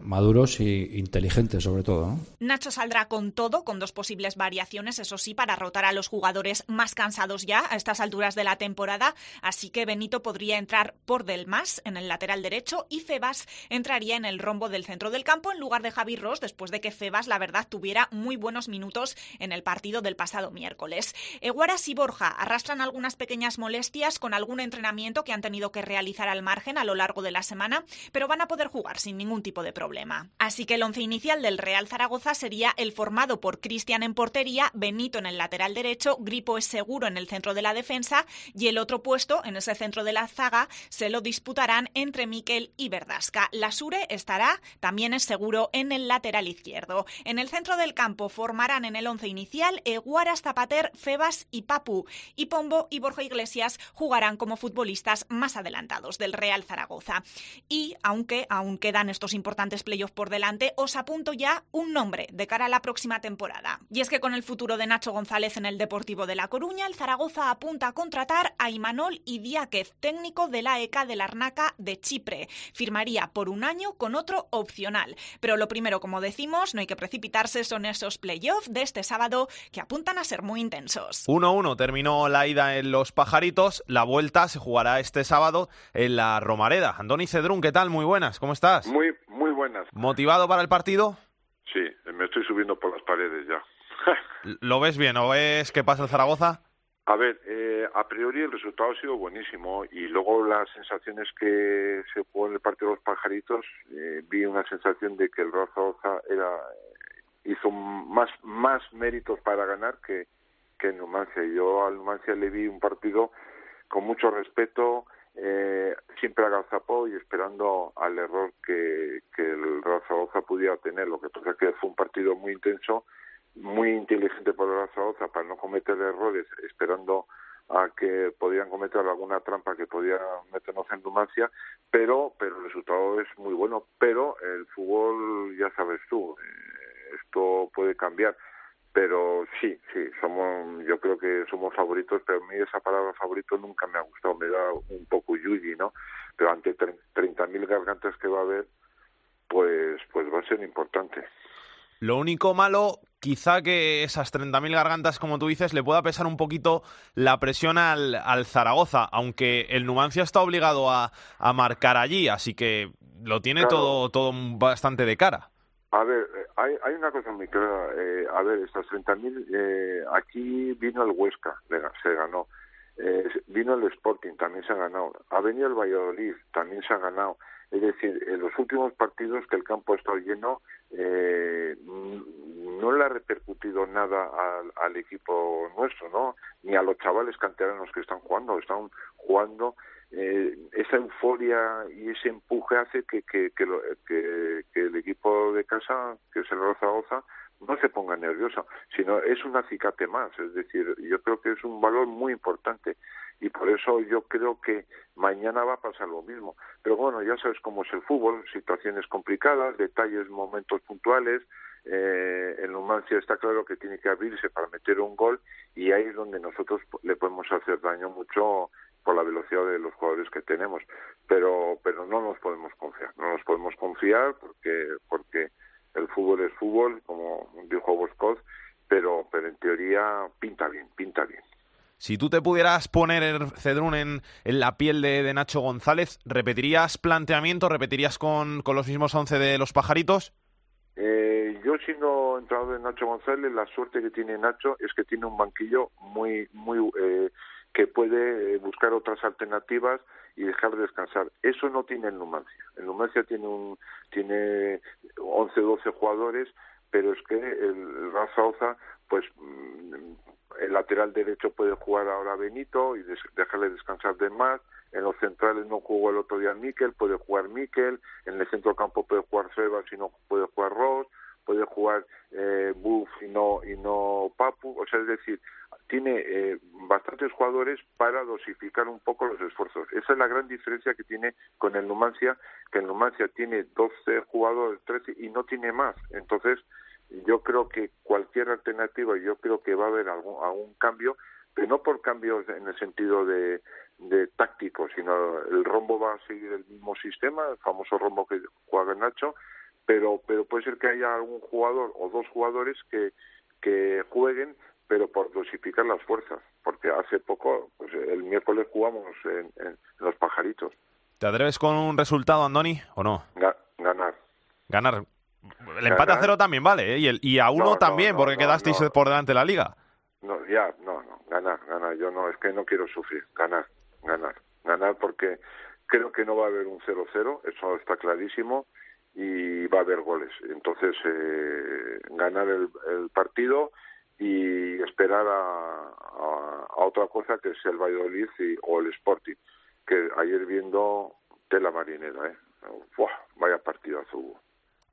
maduros y inteligentes sobre todo. Nacho saldrá con todo, con dos posibles variaciones, eso sí, para rotar a los jugadores más cansados ya a estas alturas de la temporada, así que Benito podría entrar por Delmas en el lateral derecho y Febas entraría en el rombo del centro del campo en lugar de Javi Ross, después de que Febas, la verdad, tuviera muy buenos minutos en el partido del pasado miércoles. Eguaras y Borja arrastran algunas pequeñas molestias con algún entrenamiento que han tenido que realizar al margen a lo largo de la semana, pero van a poder jugar sin ningún tipo de problema. Así que el once inicial del Real Zaragoza sería el formado por Cristian en portería, Benito en el lateral derecho, Gripo es seguro en el centro de la defensa y el otro puesto en ese centro de la zaga se lo disputarán entre Miquel y Verdasca. Lasure estará también es seguro en el lateral izquierdo. En el centro del campo formarán en el once inicial Eguaras, Zapater, Febas y Papu. Y Pombo y Borja Iglesias jugarán como futbolistas más adelantados del Real Zaragoza. Y aunque aún quedan estos importantes playoff por delante, os apunto ya un nombre de cara a la próxima temporada. Y es que con el futuro de Nacho González en el Deportivo de La Coruña, el Zaragoza apunta a contratar a Imanol Idiáquez, técnico de la ECA de la Arnaca de Chipre. Firmaría por un año con otro opcional. Pero lo primero, como decimos, no hay que precipitarse, son esos playoffs de este sábado que apuntan a ser muy intensos. 1-1 terminó la ida en Los Pajaritos, la vuelta se jugará este sábado en la Romareda. Andoni Cedrún, ¿qué tal? Muy buenas, ¿cómo estás? Muy, muy buenas. ¿Motivado para el partido? Sí, me estoy subiendo por las paredes ya. ¿Lo ves bien o ves qué pasa en Zaragoza? A ver, eh, a priori el resultado ha sido buenísimo y luego las sensaciones que se jugó en el partido de los pajaritos, eh, vi una sensación de que el Real Zaragoza era, hizo más, más méritos para ganar que, que el Numancia. Yo al Numancia le vi un partido con mucho respeto, eh, siempre agazapó y esperando al error que, el Real Zaragoza pudiera tener. Lo que pasa es que fue un partido muy intenso, muy inteligente por el Real Zaragoza para no cometer errores, esperando a que podían cometer alguna trampa que podía meternos en Numancia, pero, pero el resultado es muy bueno. Pero el fútbol, ya sabes tú, eh, esto puede cambiar pero sí, sí, somos, yo creo que somos favoritos, pero a mí esa palabra favorito nunca me ha gustado, me da un poco yuyi, ¿no? Pero ante 30.000 gargantas que va a haber, pues, pues va a ser importante. Lo único malo, quizá que esas 30.000 gargantas, como tú dices, le pueda pesar un poquito la presión al, al Zaragoza, aunque el Numancia está obligado a, a marcar allí, así que lo tiene todo, todo bastante de cara. A ver, eh, hay, hay una cosa muy clara. Eh, a ver, estas 30.000, eh, aquí vino el Huesca, se ganó. Eh, vino el Sporting, también se ha ganado. Ha venido el Valladolid, también se ha ganado. Es decir, en los últimos partidos que el campo ha estado lleno, eh, no le ha repercutido nada al, al, equipo nuestro, ¿no? Ni a los chavales canteranos que están jugando. Están jugando eh, esa euforia y ese empuje hace que, que, que, lo, que, el equipo de casa, que es el Zaragoza, no se ponga nerviosa, sino es un acicate más. Es decir, yo creo que es un valor muy importante y por eso yo creo que mañana va a pasar lo mismo. Pero bueno, ya sabes cómo es el fútbol, situaciones complicadas, detalles, momentos puntuales. Eh, el Numancia está claro que tiene que abrirse para meter un gol y ahí es donde nosotros le podemos hacer daño mucho por la velocidad de los jugadores que tenemos. Pero, pero no nos podemos confiar, no nos podemos confiar porque, porque el fútbol es fútbol, como dijo Boscoz, pero, pero en teoría pinta bien, pinta bien. Si tú te pudieras poner el Cedrún en, en la piel de, de, Nacho González, ¿repetirías planteamiento? ¿Repetirías con, con los mismos once de los pajaritos? Eh, yo siendo entrenador de Nacho González, la suerte que tiene Nacho es que tiene un banquillo muy, muy eh, que puede buscar otras alternativas y dejar descansar. Eso no tiene el Numancia. El Numancia tiene un tiene 11 12 jugadores, pero es que el, Raza Oza pues el lateral derecho puede jugar ahora Benito y dejarle descansar de más. En los centrales no jugó el otro día Miquel, puede jugar Miquel. En el centro campo puede jugar Sebas y no puede jugar Ross. Puede jugar eh, Buff y no, y no Papu. O sea, es decir, tiene eh, bastantes jugadores para dosificar un poco los esfuerzos. Esa es la gran diferencia que tiene con el Numancia, que el Numancia tiene 12 jugadores, 13 y no tiene más. Entonces, yo creo que cualquier alternativa, yo creo que va a haber algún, algún cambio, pero no por cambios en el sentido de, de táctico, sino el rombo va a seguir el mismo sistema, el famoso rombo que juega Nacho, pero, pero puede ser que haya algún jugador o dos jugadores que, que jueguen, pero por dosificar las fuerzas, porque hace poco, pues el miércoles jugamos en, en los pajaritos. ¿Te atreves con un resultado, Andoni, o no? Ga ganar. Ganar. El empate a cero también vale, ¿eh? y, el, y a uno No, no, también, no, porque no, quedasteis por delante de la liga. No, ya, no, no, ganar, ganar. Yo no, es que no quiero sufrir, ganar, ganar, ganar porque creo que no va a haber un 0-0, eso está clarísimo, y va a haber goles. Entonces, eh, ganar el, el partido y esperar a, a, a otra cosa que es el Valladolid y, o el Sporting, que ayer viendo tela marinera, ¿eh? Vaya partidazo hubo.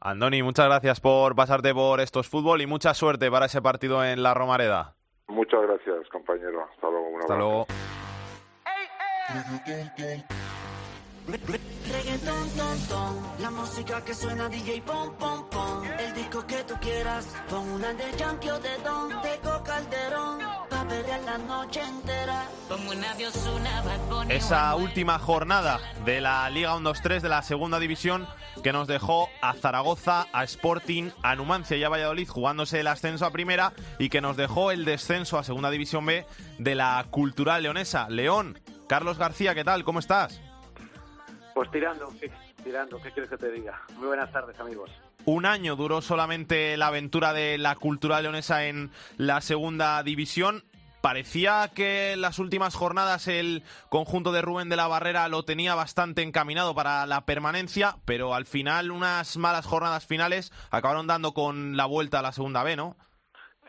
Andoni, muchas gracias por pasarte por estos fútbol y mucha suerte para ese partido en la Romareda. Muchas gracias, compañero. Hasta luego. Un Hasta abrazo. luego. Reggaeton, ton, ton, la música que suena DJ pom, pom, pom. El disco que tú quieras, pon una de Yankee o de Don, Tego Calderón, pa' perder la noche entera. De Esa última jornada de la Liga 1-2-3 de la segunda división que nos dejó a Zaragoza, a Sporting, a Numancia y a Valladolid jugándose el ascenso a primera y que nos dejó el descenso a segunda división B de la Cultural Leonesa. León, Carlos García, ¿qué tal? ¿Cómo estás? Pues tirando, sí, tirando, ¿qué quieres que te diga? Muy buenas tardes, amigos. Un año duró solamente la aventura de la Cultural Leonesa en la segunda división. Parecía que en las últimas jornadas el conjunto de Rubén de la Barrera lo tenía bastante encaminado para la permanencia, pero al final unas malas jornadas finales acabaron dando con la vuelta a la segunda B, ¿no?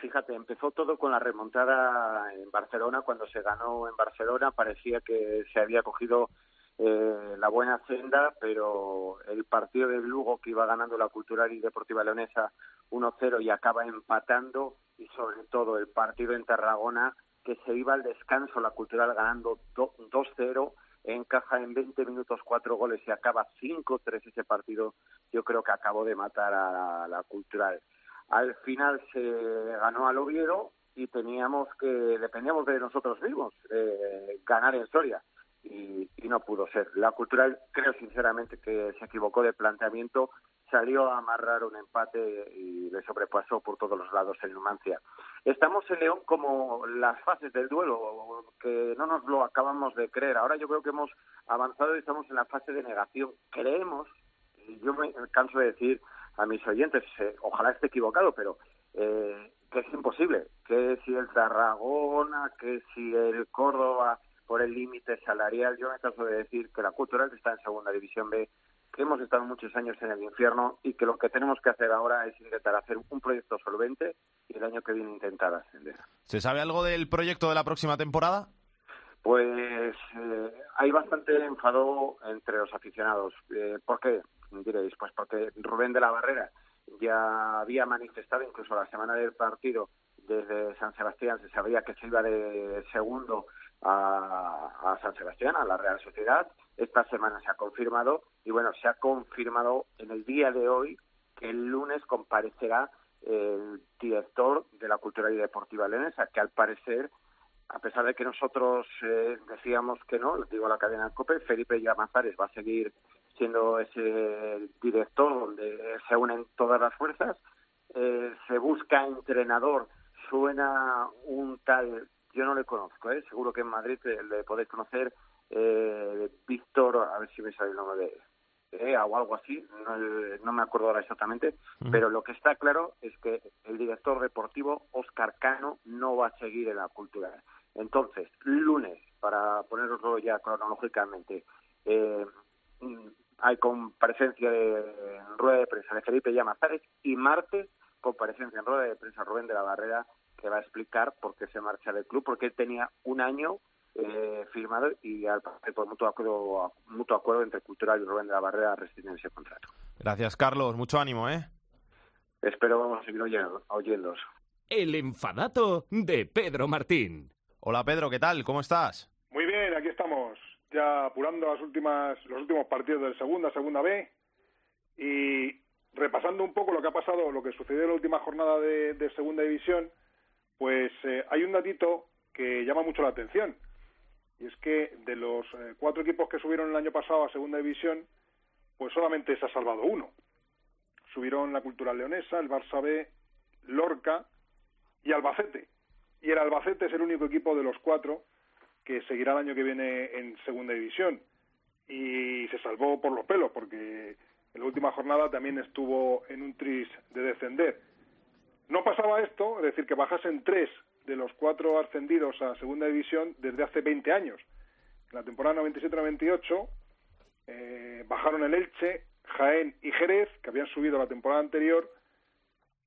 Fíjate, empezó todo con la remontada en Barcelona. Cuando se ganó en Barcelona parecía que se había cogido eh, la buena senda, pero el partido de Lugo que iba ganando la Cultural y Deportiva Leonesa 1-0 y acaba empatando y sobre todo el partido en Tarragona que se iba al descanso la Cultural ganando 2-0 encaja en 20 minutos cuatro goles y acaba 5-3 ese partido yo creo que acabó de matar a la Cultural. Al final se ganó al Oviedo y teníamos que dependíamos de nosotros mismos eh, ganar en Soria y, y, no pudo ser. La Cultural creo sinceramente que se equivocó de planteamiento, salió a amarrar un empate y le sobrepasó por todos los lados el Numancia. Estamos en León como las fases del duelo, que no nos lo acabamos de creer. Ahora yo creo que hemos avanzado y estamos en la fase de negación. Creemos, y yo me canso de decir a mis oyentes, eh, ojalá esté equivocado, pero eh, que es imposible, que si el Tarragona, que si el Córdoba por el límite salarial, yo me caso de decir que la cultural está en segunda división B, que hemos estado muchos años en el infierno y que lo que tenemos que hacer ahora es intentar hacer un proyecto solvente y el año que viene intentar ascender. ¿Se sabe algo del proyecto de la próxima temporada? Pues eh, hay bastante enfado entre los aficionados. Eh, ¿Por qué? Diréis, pues porque Rubén de la Barrera ya había manifestado incluso la semana del partido desde San Sebastián, se sabía que se iba de segundo a, a San Sebastián, a la Real Sociedad. Esta semana se ha confirmado y bueno, se ha confirmado en el día de hoy que el lunes comparecerá el director de la Cultura y Deportiva Leonesa, que al parecer a pesar de que nosotros eh, decíamos que no, digo a la cadena COPE, Felipe Llamazares va a seguir siendo ese director donde se unen todas las fuerzas. Eh, se busca entrenador, suena un tal, yo no le conozco, ¿eh? seguro que en Madrid le podéis conocer, eh, Víctor, a ver si me sale el nombre de eh, o algo así, no, no, me acuerdo ahora exactamente, pero lo que está claro es que el director deportivo, Oscar Cano, no va a seguir en la cultura. Entonces, lunes, para ponerlo ya cronológicamente, eh, hay comparecencia de, en rueda de prensa de Felipe Llamazares y martes comparecencia en rueda de prensa Rubén de la Barrera que va a explicar por qué se marcha del club, porque él tenía un año eh, firmado y al por mutuo acuerdo, mutuo acuerdo entre Cultural y Rubén de la Barrera rescinden ese contrato. Gracias, Carlos. Mucho ánimo, ¿eh? Espero vamos a seguir oyendo, El enfadato de Pedro Martín. Hola, Pedro, ¿qué tal? ¿Cómo estás? Muy bien, aquí estamos, ya apurando las últimas, los últimos partidos del segunda, segunda B y repasando un poco lo que ha pasado, lo que sucedió en la última jornada de, segunda división, pues eh, hay un datito que llama mucho la atención. Y es que de los eh, cuatro equipos que subieron el año pasado a segunda división, pues solamente se ha salvado uno. Subieron la Cultural Leonesa, el Barça B, Lorca y Albacete. Y el Albacete es el único equipo de los cuatro que seguirá el año que viene en segunda división. Y se salvó por los pelos, porque en la última jornada también estuvo en un tris de descender. No pasaba esto, es decir, que bajasen tres de los cuatro ascendidos a segunda división desde hace 20 años. En la temporada 97-98 eh, bajaron el Elche, Jaén y Jerez, que habían subido la temporada anterior,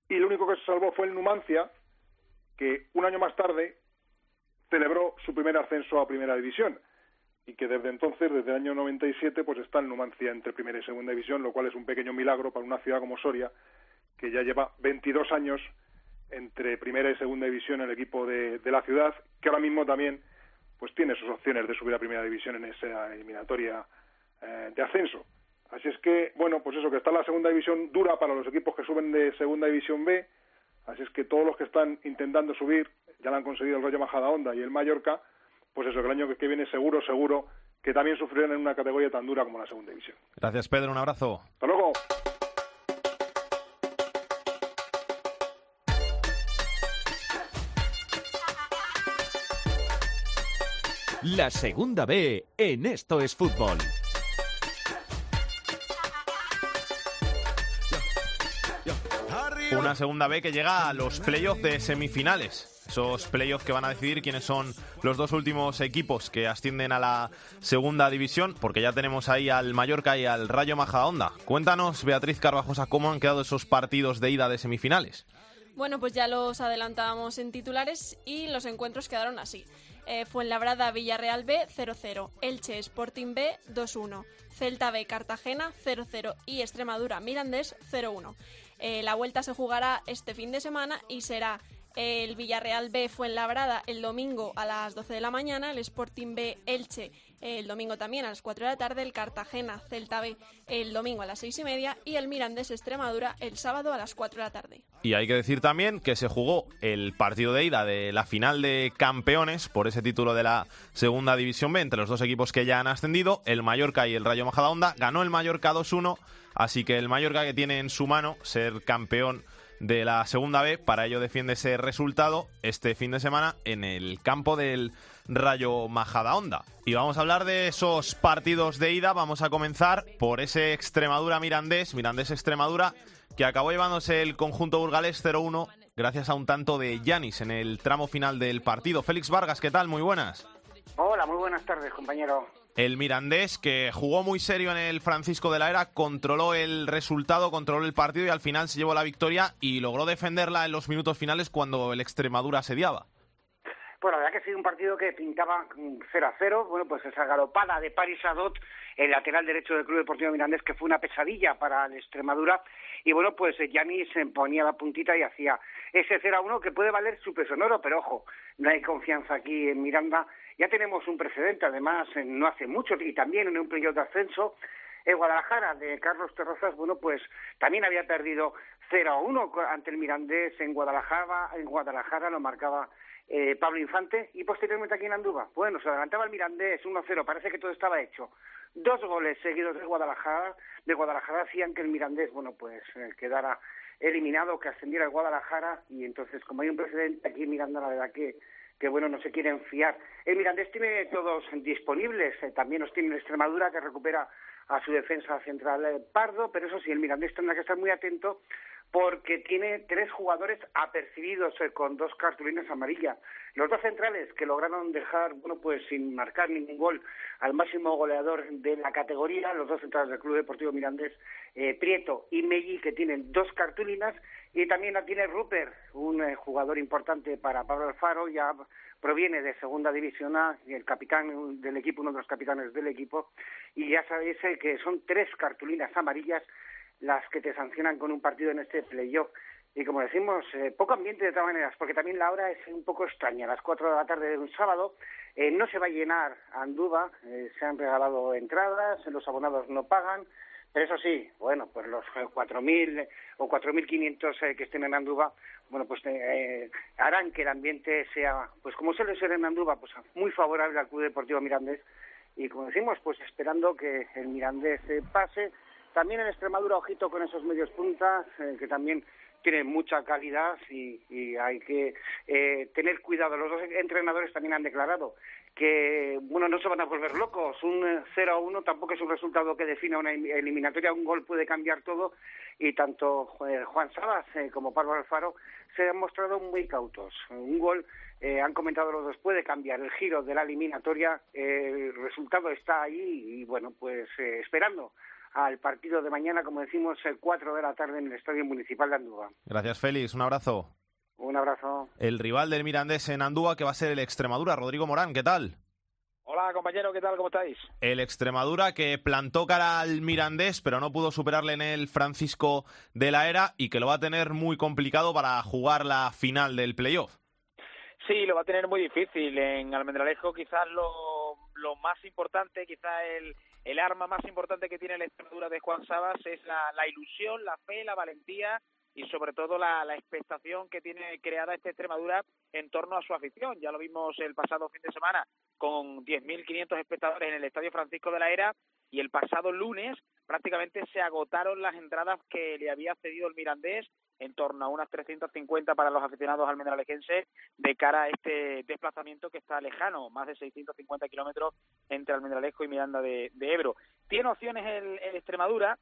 y lo único que se salvó fue el Numancia, que un año más tarde celebró su primer ascenso a primera división y que desde entonces, desde el año 97, pues está el Numancia entre primera y segunda división, lo cual es un pequeño milagro para una ciudad como Soria, que ya lleva 22 años entre primera y segunda división el equipo de, la ciudad, que ahora mismo también pues tiene sus opciones de subir a primera división en esa eliminatoria eh, de ascenso. Así es que, bueno, pues eso, que está la segunda división dura para los equipos que suben de segunda división B, así es que todos los que están intentando subir, ya lo han conseguido el Rayo Majadahonda y el Mallorca, pues eso, que el año que viene seguro, seguro, que también sufrirán en una categoría tan dura como la segunda división. Gracias, Pedro, un abrazo. Hasta luego. La segunda B en Esto es Fútbol. Una segunda B que llega a los playoffs de semifinales. Esos playoffs que van a decidir quiénes son los dos últimos equipos que ascienden a la segunda división, porque ya tenemos ahí al Mallorca y al Rayo Majadahonda. Cuéntanos, Beatriz Carvajosa, cómo han quedado esos partidos de ida de semifinales. Bueno, pues ya los adelantábamos en titulares y los encuentros quedaron así. Eh, Fuenlabrada Villarreal B 0-0, Elche Sporting B 2-1, Celta B Cartagena 0-0 y Extremadura Mirandés 0-1. Eh, la vuelta se jugará este fin de semana y será el Villarreal B Fuenlabrada el domingo a las 12 de la mañana, el Sporting B Elche el domingo también a las 4 de la tarde, el Cartagena Celta B el domingo a las 6 y media y el Mirandés Extremadura el sábado a las 4 de la tarde. Y hay que decir también que se jugó el partido de ida de la final de campeones por ese título de la segunda división B entre los dos equipos que ya han ascendido, el Mallorca y el Rayo Majadahonda. Ganó el Mallorca 2-1, así que el Mallorca que tiene en su mano ser campeón de la segunda B. Para ello defiende ese resultado este fin de semana en el campo del Rayo Majadahonda. Y vamos a hablar de esos partidos de ida. Vamos a comenzar por ese Extremadura Mirandés, Mirandés Extremadura, que acabó llevándose el conjunto burgalés 0-1 gracias a un tanto de Yanis en el tramo final del partido. Félix Vargas, ¿qué tal? Muy buenas. Hola, muy buenas tardes, compañero. El Mirandés, que jugó muy serio en el Francisco de la Era, controló el resultado, controló el partido y al final se llevó la victoria y logró defenderla en los minutos finales cuando el Extremadura asediaba. Bueno, la verdad que sido un partido que pintaba 0 a 0. Bueno, pues esa galopada de Paris Adot, el lateral derecho del Club Deportivo Mirandés, que fue una pesadilla para el Extremadura. Y bueno, pues Gianni se ponía la puntita y hacía ese 0 a 1 que puede valer su peso pero ojo, no hay confianza aquí en Miranda. Ya tenemos un precedente, además, no hace mucho, y también en un periodo de ascenso. En Guadalajara, de Carlos Terrazas, bueno, pues también había perdido 0 a 1 ante el Mirandés en Guadalajara. En Guadalajara lo marcaba eh, Pablo Infante y posteriormente aquí en Andúba. Bueno, se adelantaba el Mirandés 1-0, parece que todo estaba hecho. Dos goles seguidos de Guadalajara, de Guadalajara hacían que el Mirandés, bueno, pues eh, quedara eliminado, que ascendiera el Guadalajara y entonces como hay un precedente aquí Miranda, la verdad que que bueno, no se quieren fiar. El Mirandés tiene todos disponibles, eh, también los tiene Extremadura que recupera a su defensa central eh, Pardo, pero eso sí, el Mirandés tendrá que estar muy atento porque tiene tres jugadores apercibidos eh, con dos cartulinas amarillas. Los dos centrales que lograron dejar, bueno, pues sin marcar ningún gol al máximo goleador de la categoría, los dos centrales del Club Deportivo Mirandés, eh, Prieto y Meggi, que tienen dos cartulinas, y también la tiene Rupert, un eh, jugador importante para Pablo Alfaro, ya proviene de Segunda División A, el capitán del equipo, uno de los capitanes del equipo, y ya sabéis que son tres cartulinas amarillas las que te sancionan con un partido en este playoff. Y como decimos, eh, poco ambiente de todas maneras, porque también la hora es un poco extraña. A las 4 de la tarde de un sábado eh, no se va a llenar Andúba, eh, se han regalado entradas, los abonados no pagan, pero eso sí, bueno, pues los 4.000 o 4.500 que estén en Andúba, bueno, pues harán que el ambiente sea, pues como suele ser en Andúba, pues muy favorable al Club Deportivo Mirandés. Y como decimos, pues esperando que el Mirandés pase también en Extremadura, ojito con esos medios puntas, eh, que también tienen mucha calidad y, y hay que eh, tener cuidado. Los dos entrenadores también han declarado que, bueno, no se van a volver locos. Un 0 a 1 tampoco es un resultado que defina una eliminatoria. Un gol puede cambiar todo y tanto eh, Juan Sabas como Pablo Alfaro se han mostrado muy cautos. Un gol eh, han comentado los dos, puede cambiar el giro de la eliminatoria, el resultado está ahí y bueno, pues esperando al partido de mañana, como decimos, el 4 de la tarde en el Estadio Municipal de Andúa. Gracias, Félix. Un abrazo. Un abrazo. El rival del Mirandés en Andúa, que va a ser el Extremadura, Rodrigo Morán, ¿qué tal? Hola compañero, ¿qué tal? ¿Cómo estáis? El Extremadura que plantó cara al Mirandés, pero no pudo superarle en el Francisco de la Era y que lo va a tener muy complicado para jugar la final del playoff. Sí, lo va a tener muy difícil. En Almendralejo quizás lo, lo más importante, quizás el, el arma más importante que tiene la Extremadura de Juan Sabas es la, la ilusión, la fe, la valentía y sobre todo la, la, expectación que tiene creada esta Extremadura en torno a su afición. Ya lo vimos el pasado fin de semana con 10.500 espectadores en el Estadio Francisco de la Era y el pasado lunes prácticamente se agotaron las entradas que le había cedido el Mirandés en torno a unas 350 para los aficionados almendralejenses de cara a este desplazamiento que está lejano, más de 650 kilómetros entre Almendralejo y Miranda de, Ebro. Tiene opciones el, Extremadura,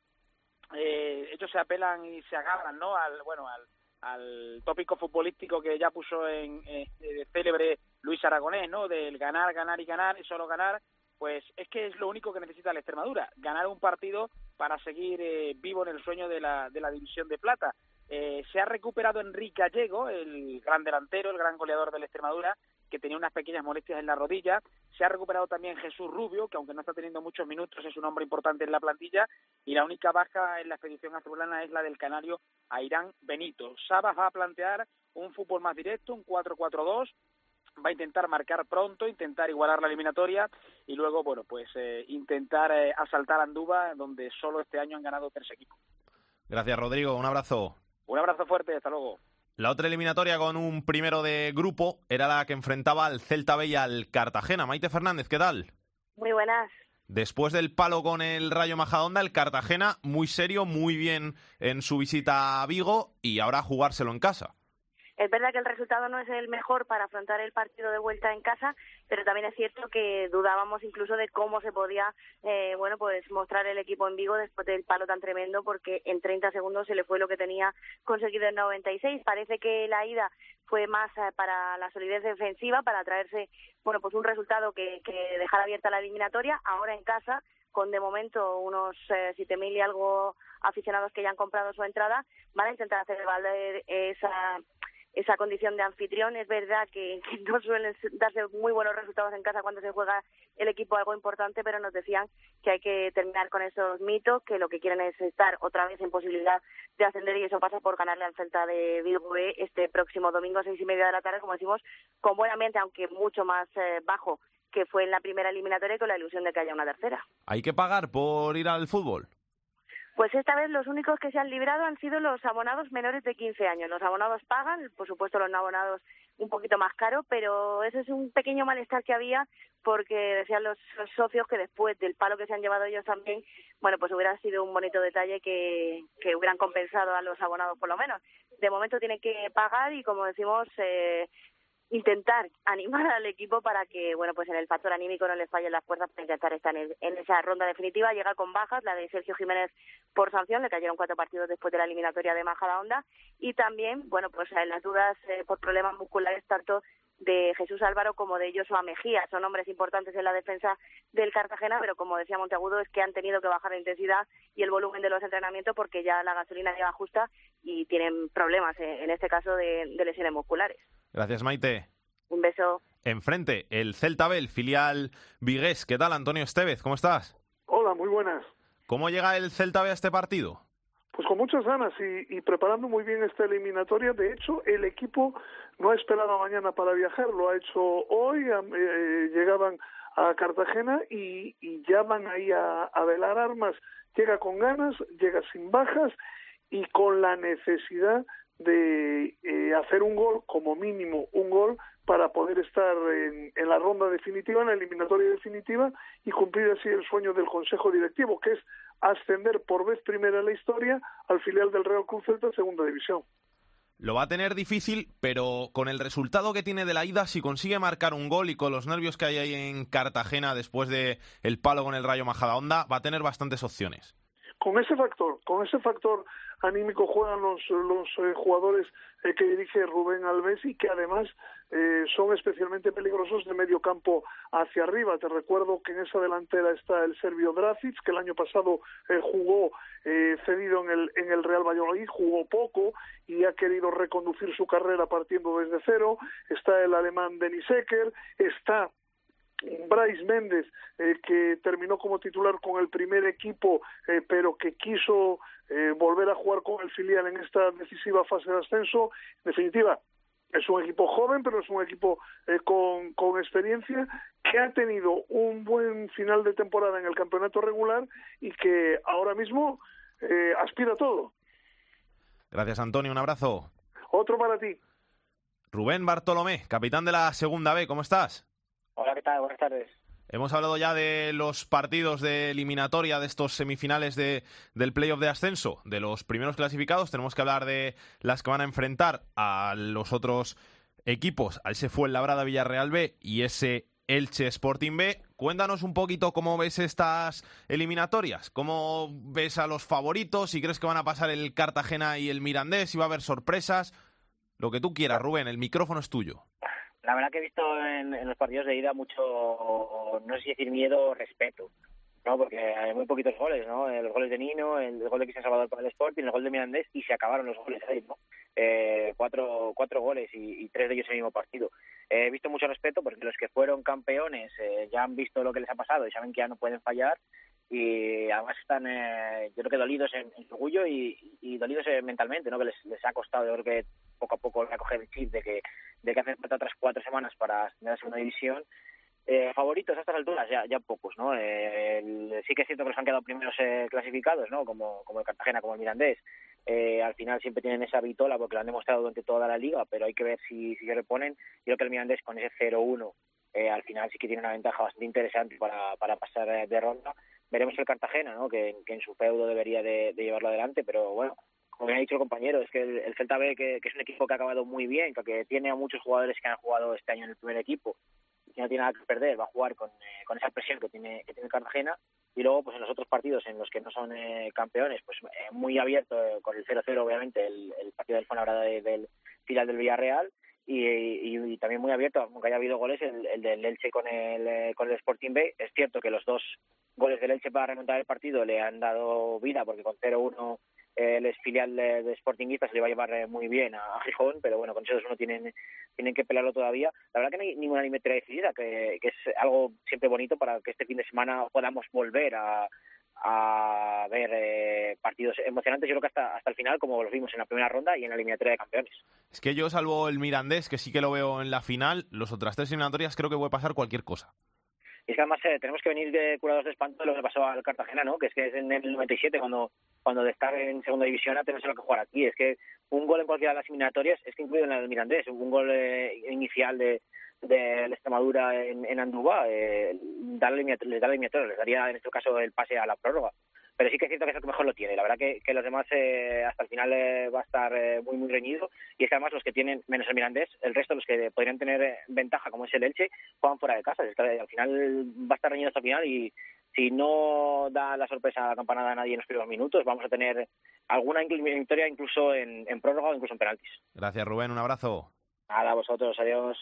eh, ellos se apelan y se agarran, ¿no? Al, bueno, al, al tópico futbolístico que ya puso en eh, célebre Luis Aragonés, ¿no? Del ganar, ganar y ganar y solo ganar pues es que es lo único que necesita la Extremadura, ganar un partido para seguir eh, vivo en el sueño de la, de la división de plata. Eh, se ha recuperado Enrique Gallego, el gran delantero, el gran goleador de la Extremadura, que tenía unas pequeñas molestias en la rodilla. Se ha recuperado también Jesús Rubio, que aunque no está teniendo muchos minutos, es un hombre importante en la plantilla. Y la única baja en la expedición azulana es la del canario Airán Benito. Sabas va a plantear un fútbol más directo, un 4-4-2, va a intentar marcar pronto, intentar igualar la eliminatoria y luego, bueno, pues eh, intentar eh, asaltar Andúba, donde solo este año han ganado tres equipos. Gracias, Rodrigo. Un abrazo. Un abrazo fuerte. Hasta luego. La otra eliminatoria con un primero de grupo era la que enfrentaba al Celta B y al Cartagena. Maite Fernández, ¿qué tal? Muy buenas. Después del palo con el Rayo Majadonda, el Cartagena muy serio, muy bien en su visita a Vigo y ahora jugárselo en casa. Es verdad que el resultado no es el mejor para afrontar el partido de vuelta en casa, pero también es cierto que dudábamos incluso de cómo se podía, eh, bueno, pues mostrar el equipo en Vigo después del palo tan tremendo, porque en 30 segundos se le fue lo que tenía conseguido en 96. Parece que la ida fue más eh, para la solidez defensiva, para traerse, bueno, pues un resultado que, que dejara abierta la eliminatoria. Ahora en casa con de momento unos eh, 7.000 y algo aficionados que ya han comprado su entrada, van a intentar hacer valer esa esa condición de anfitrión. Es verdad que, no suelen darse muy buenos resultados en casa cuando se juega el equipo algo importante, pero nos decían que hay que terminar con esos mitos, que lo que quieren es estar otra vez en posibilidad de ascender y eso pasa por ganarle al Celta de Vigo B este próximo domingo a seis y media de la tarde, como decimos, con buenamente, aunque mucho más eh, bajo que fue en la primera eliminatoria y con la ilusión de que haya una tercera. ¿Hay que pagar por ir al fútbol? Pues esta vez los únicos que se han librado han sido los abonados menores de 15 años. Los abonados pagan, por supuesto los no abonados un poquito más caro, pero ese es un pequeño malestar que había porque decían los, los, socios que después del palo que se han llevado ellos también, bueno, pues hubiera sido un bonito detalle que, que hubieran compensado a los abonados por lo menos. De momento tienen que pagar y como decimos, eh, intentar animar al equipo para que, bueno, pues en el factor anímico no les fallen las fuerzas para intentar estar en, en, esa ronda definitiva. Llega con bajas, la de Sergio Jiménez por sanción, le cayeron cuatro partidos después de la eliminatoria de Majadahonda y también, bueno, pues las dudas eh, por problemas musculares tanto de Jesús Álvaro como de Joshua Mejía. Son hombres importantes en la defensa del Cartagena, pero como decía Monteagudo, es que han tenido que bajar la intensidad y el volumen de los entrenamientos porque ya la gasolina lleva justa y tienen problemas, eh, en este caso, de, de lesiones musculares. Gracias, Maite. Un beso. Enfrente, el Celta B, el filial Vigués. ¿Qué tal, Antonio Estevez? ¿Cómo estás? Hola, muy buenas. ¿Cómo llega el Celta B a este partido? Pues con muchas ganas y, y, preparando muy bien esta eliminatoria. De hecho, el equipo no ha esperado mañana para viajar, lo ha hecho hoy. Eh, llegaban a Cartagena y, y ya van ahí a, a velar armas. Llega con ganas, llega sin bajas y con la necesidad de eh, hacer un gol, como mínimo un gol, para poder estar en, en, la ronda definitiva, en la eliminatoria definitiva y cumplir así el sueño del Consejo Directivo, que es ascender por vez primera en la historia al filial del Real Cruz Celta Segunda División. Lo va a tener difícil, pero con el resultado que tiene de la ida, si consigue marcar un gol y con los nervios que hay ahí en Cartagena después de el palo con el Rayo Majadahonda, va a tener bastantes opciones. Con ese factor, con ese factor anímico juegan los, los eh, jugadores eh, que dirige Rubén Alves y que además eh, son especialmente peligrosos de medio campo hacia arriba. Te recuerdo que en esa delantera está el serbio Dracic, que el año pasado eh, jugó eh, cedido en el, en el Real Valladolid, jugó poco y ha querido reconducir su carrera partiendo desde cero. Está el alemán Denis Ecker, está Bryce Méndez, eh, que terminó como titular con el primer equipo, eh, pero que quiso eh, volver a jugar con el filial en esta decisiva fase de ascenso. En definitiva, es un equipo joven, pero es un equipo eh, con, con experiencia que ha tenido un buen final de temporada en el campeonato regular y que ahora mismo eh, aspira a todo. Gracias, Antonio. Un abrazo. Otro para ti. Rubén Bartolomé, capitán de la Segunda B. ¿Cómo estás? Hola, ¿qué tal? Buenas tardes. Hemos hablado ya de los partidos de eliminatoria de estos semifinales de, del playoff de ascenso, de los primeros clasificados. Tenemos que hablar de las que van a enfrentar a los otros equipos, a ese fue el Labrada Villarreal B y ese Elche Sporting B. Cuéntanos un poquito cómo ves estas eliminatorias, cómo ves a los favoritos, si crees que van a pasar el Cartagena y el Mirandés, si va a haber sorpresas, lo que tú quieras, Rubén, el micrófono es tuyo. La verdad que he visto en, en los partidos de ida mucho, no sé si decir miedo o respeto, ¿no? Porque hay muy poquitos goles, ¿no? Los goles de Nino, el gol de Cristian Salvador para el Sporting, el gol de Mirandés y se acabaron los goles ahí, ¿no? Eh, cuatro, cuatro goles y, tres de ellos en el mismo partido. Eh, he visto mucho respeto porque los que fueron campeones eh, ya han visto lo que les ha pasado y saben que ya no pueden fallar y además están, eh, yo creo que dolidos en, en su orgullo y, y dolidos eh, mentalmente, ¿no? Que les, les ha costado, yo creo que poco a poco recoger el chip de que, de que hacen falta otras cuatro semanas para ascender a segunda división. Eh, favoritos a estas alturas, ya, ya pocos, ¿no? Eh, el, sí que es cierto que los han quedado primeros eh, clasificados, ¿no? Como, como el Cartagena, como el Mirandés. Eh, al final siempre tienen esa vitola porque lo han demostrado durante toda la liga, pero hay que ver si, se reponen. Yo creo que el Mirandés con ese 0-1 eh, al final sí que tiene una ventaja bastante interesante para, para pasar de ronda. Veremos el Cartagena, ¿no? Que, que en su feudo debería de, de llevarlo adelante, pero bueno, como ha dicho el compañero, es que el, Celta B, que, es un equipo que ha acabado muy bien, que, tiene a muchos jugadores que han jugado este año en el primer equipo, que no tiene nada que perder, va a jugar con, eh, con esa presión que tiene, que tiene Cartagena, y luego pues en los otros partidos en los que no son eh, campeones, pues eh, muy abierto, con el 0-0 obviamente, el, partido del Fuenlabrada del final del Villarreal, y, también muy abierto, aunque haya habido goles, el, el del Elche con el, con el Sporting B. Es cierto que los dos goles del Elche para remontar el partido le han dado vida, porque con 0-1 el filial de, de Sportingista, se le va a llevar eh, muy bien a, Gijón, pero bueno, con esos uno tienen, tienen que pelearlo todavía. La verdad que no hay ninguna limitera decidida, que, que es algo siempre bonito para que este fin de semana podamos volver a, a ver eh, partidos emocionantes, yo creo que hasta, hasta el final, como los vimos en la primera ronda y en la eliminatoria de campeones. Es que yo, salvo el Mirandés, que sí que lo veo en la final, los otras tres eliminatorias creo que puede pasar cualquier cosa. Y es que además eh, tenemos que venir de curados de espanto de lo que pasó al Cartagena, ¿no? Que es que es en el 97 cuando cuando de estar en segunda división a tener que jugar aquí. Es que un gol en cualquiera de las eliminatorias, es que incluido en el Mirandés, un gol eh, inicial de, de la Extremadura en, en Andúba, eh, darle, les da la daría en este caso el pase a la prórroga pero sí que es cierto que es el que mejor lo tiene. La verdad que, que los demás eh, hasta el final eh, va a estar eh, muy, muy reñido. Y es que además los que tienen, menos el Mirandés, el resto, los que podrían tener ventaja, como es el Elche, juegan fuera de casa. Es que al final va a estar reñido hasta el final y si no da la sorpresa a la campanada a nadie en los primeros minutos, vamos a tener alguna victoria incluso en, en prórroga o incluso en penaltis. Gracias, Rubén. Un abrazo. Nada, a vosotros. Adiós.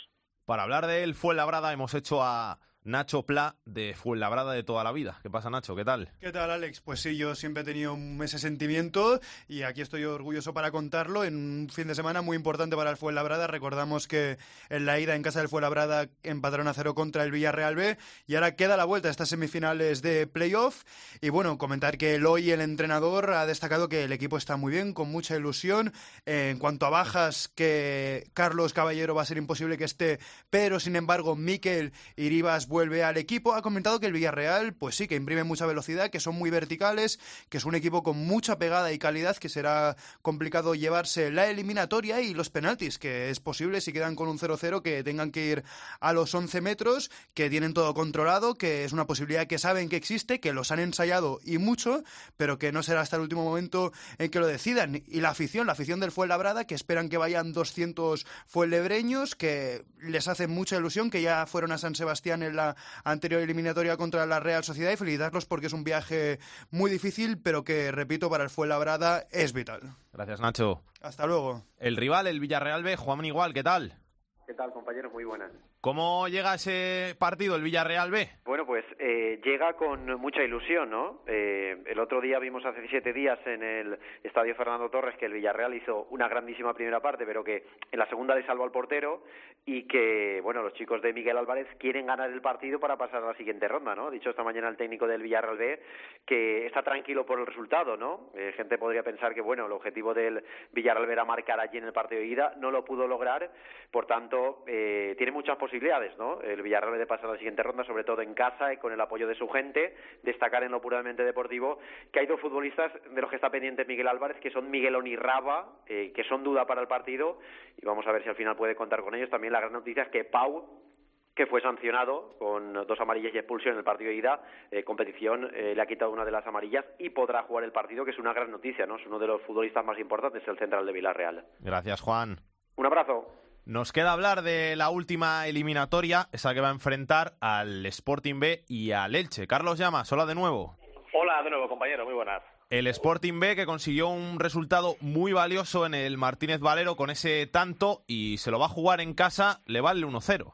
Para hablar de él, fue labrada, hemos hecho a Nacho Pla de Fuenlabrada de toda la vida. ¿Qué pasa, Nacho? ¿Qué tal? ¿Qué tal, Alex? Pues sí, yo siempre he tenido ese sentimiento y aquí estoy orgulloso para contarlo. En un fin de semana muy importante para el Fuenlabrada. Recordamos que en la ida en casa del Fuenlabrada empataron a cero contra el Villarreal B y ahora queda la vuelta a estas semifinales de playoff. Y bueno, comentar que el hoy el entrenador ha destacado que el equipo está muy bien, con mucha ilusión. En cuanto a bajas, que Carlos Caballero va a ser imposible que esté, pero sin embargo, Miquel Iribas vuelve al equipo. Ha comentado que el Villarreal, pues sí, que imprime mucha velocidad, que son muy verticales, que es un equipo con mucha pegada y calidad, que será complicado llevarse la eliminatoria y los penaltis, que es posible si quedan con un 0-0 que tengan que ir a los 11 metros, que tienen todo controlado, que es una posibilidad que saben que existe, que los han ensayado y mucho, pero que no será hasta el último momento en que lo decidan. Y la afición, la afición del Fuenlabrada, que esperan que vayan 200 fuenlebreños, que les hace mucha ilusión, que ya fueron a San Sebastián en la anterior eliminatoria contra la Real Sociedad y felicitarlos porque es un viaje muy difícil, pero que, repito, para el Fuenlabrada es vital. Gracias, Nacho. Hasta luego. El rival, el Villarreal B, Juan Igual, ¿qué tal? ¿Qué tal, compañeros? Muy buenas. ¿Cómo llega ese partido, el Villarreal B? Bueno, pues eh, llega con mucha ilusión, ¿no? Eh, el otro día vimos hace siete días en el Estadio Fernando Torres que el Villarreal hizo una grandísima primera parte, pero que en la segunda le salvó al portero y que, bueno, los chicos de Miguel Álvarez quieren ganar el partido para pasar a la siguiente ronda, ¿no? Dicho esta mañana el técnico del Villarreal B que está tranquilo por el resultado, ¿no? Eh, gente podría pensar que, bueno, el objetivo del Villarreal B era marcar allí en el partido de ida, no lo pudo lograr, por tanto, tiene muchas posibilidades posibilidades, ¿no? El Villarreal de pasar a la siguiente ronda, sobre todo en casa y con el apoyo de su gente. Destacar en lo puramente deportivo que hay dos futbolistas de los que está pendiente Miguel Álvarez, que son Miguel Onirraba, eh, que son duda para el partido, y vamos a ver si al final puede contar con ellos. También la gran noticia es que Pau que fue sancionado con dos amarillas y expulsión en el partido de ida, eh, competición, eh, le ha quitado una de las amarillas y podrá jugar el partido, que es una gran noticia, ¿no? Es uno de los futbolistas más importantes, el central de Villarreal. Gracias, Juan. Un abrazo. Nos queda hablar de la última eliminatoria, esa que va a enfrentar al Sporting B y al Elche. Carlos Llamas, hola de nuevo. Hola de nuevo, compañero, muy buenas. El Sporting B que consiguió un resultado muy valioso en el Martínez Valero con ese tanto y se lo va a jugar en casa, le vale 1-0.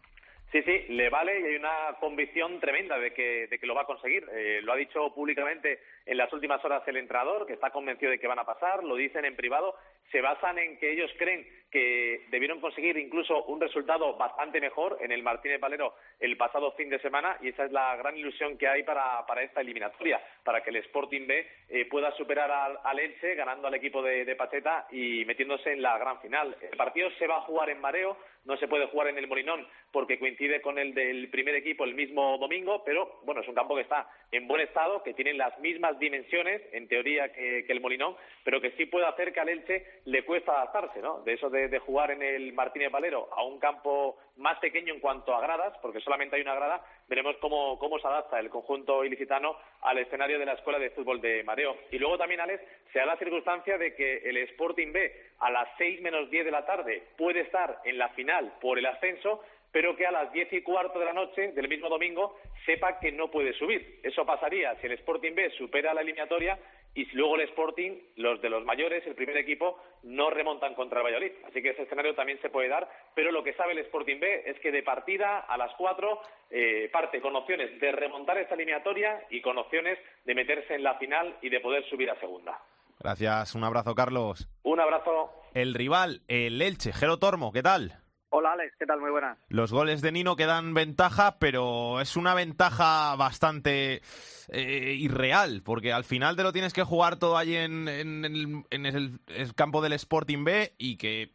Sí, sí, le vale y hay una convicción tremenda de que, de que lo va a conseguir. Eh, lo ha dicho públicamente en las últimas horas el entrenador, que está convencido de que van a pasar, lo dicen en privado se basan en que ellos creen que debieron conseguir incluso un resultado bastante mejor en el Martínez Valero el pasado fin de semana y esa es la gran ilusión que hay para, para esta eliminatoria, para que el Sporting B eh, pueda superar al, al, Elche ganando al equipo de, de Pacheta y metiéndose en la gran final. El partido se va a jugar en Mareo, no se puede jugar en el Molinón porque coincide con el del primer equipo el mismo domingo, pero bueno, es un campo que está en buen estado, que tiene las mismas dimensiones, en teoría, que, que el Molinón, pero que sí puede hacer que al Elche le cuesta adaptarse, ¿no? De eso de, jugar en el Martínez Valero a un campo más pequeño en cuanto a gradas, porque solamente hay una grada, veremos cómo, cómo se adapta el conjunto ilicitano al escenario de la Escuela de Fútbol de Mareo. Y luego también, Alex, se da la circunstancia de que el Sporting B a las seis menos diez de la tarde puede estar en la final por el ascenso, pero que a las diez y cuarto de la noche del mismo domingo sepa que no puede subir. Eso pasaría si el Sporting B supera la eliminatoria y si luego el Sporting, los de los mayores, el primer equipo, no remontan contra el Valladolid. Así que ese escenario también se puede dar, pero lo que sabe el Sporting B es que de partida a las cuatro eh, parte con opciones de remontar esta eliminatoria y con opciones de meterse en la final y de poder subir a segunda. Gracias, un abrazo, Carlos. Un abrazo. El rival, el Elche, Jero Tormo, ¿qué tal? Hola Alex, ¿qué tal? Muy buenas. Los goles de Nino que dan ventaja, pero es una ventaja bastante eh, irreal, porque al final te lo tienes que jugar todo ahí en, en el, en el- el campo del Sporting B y que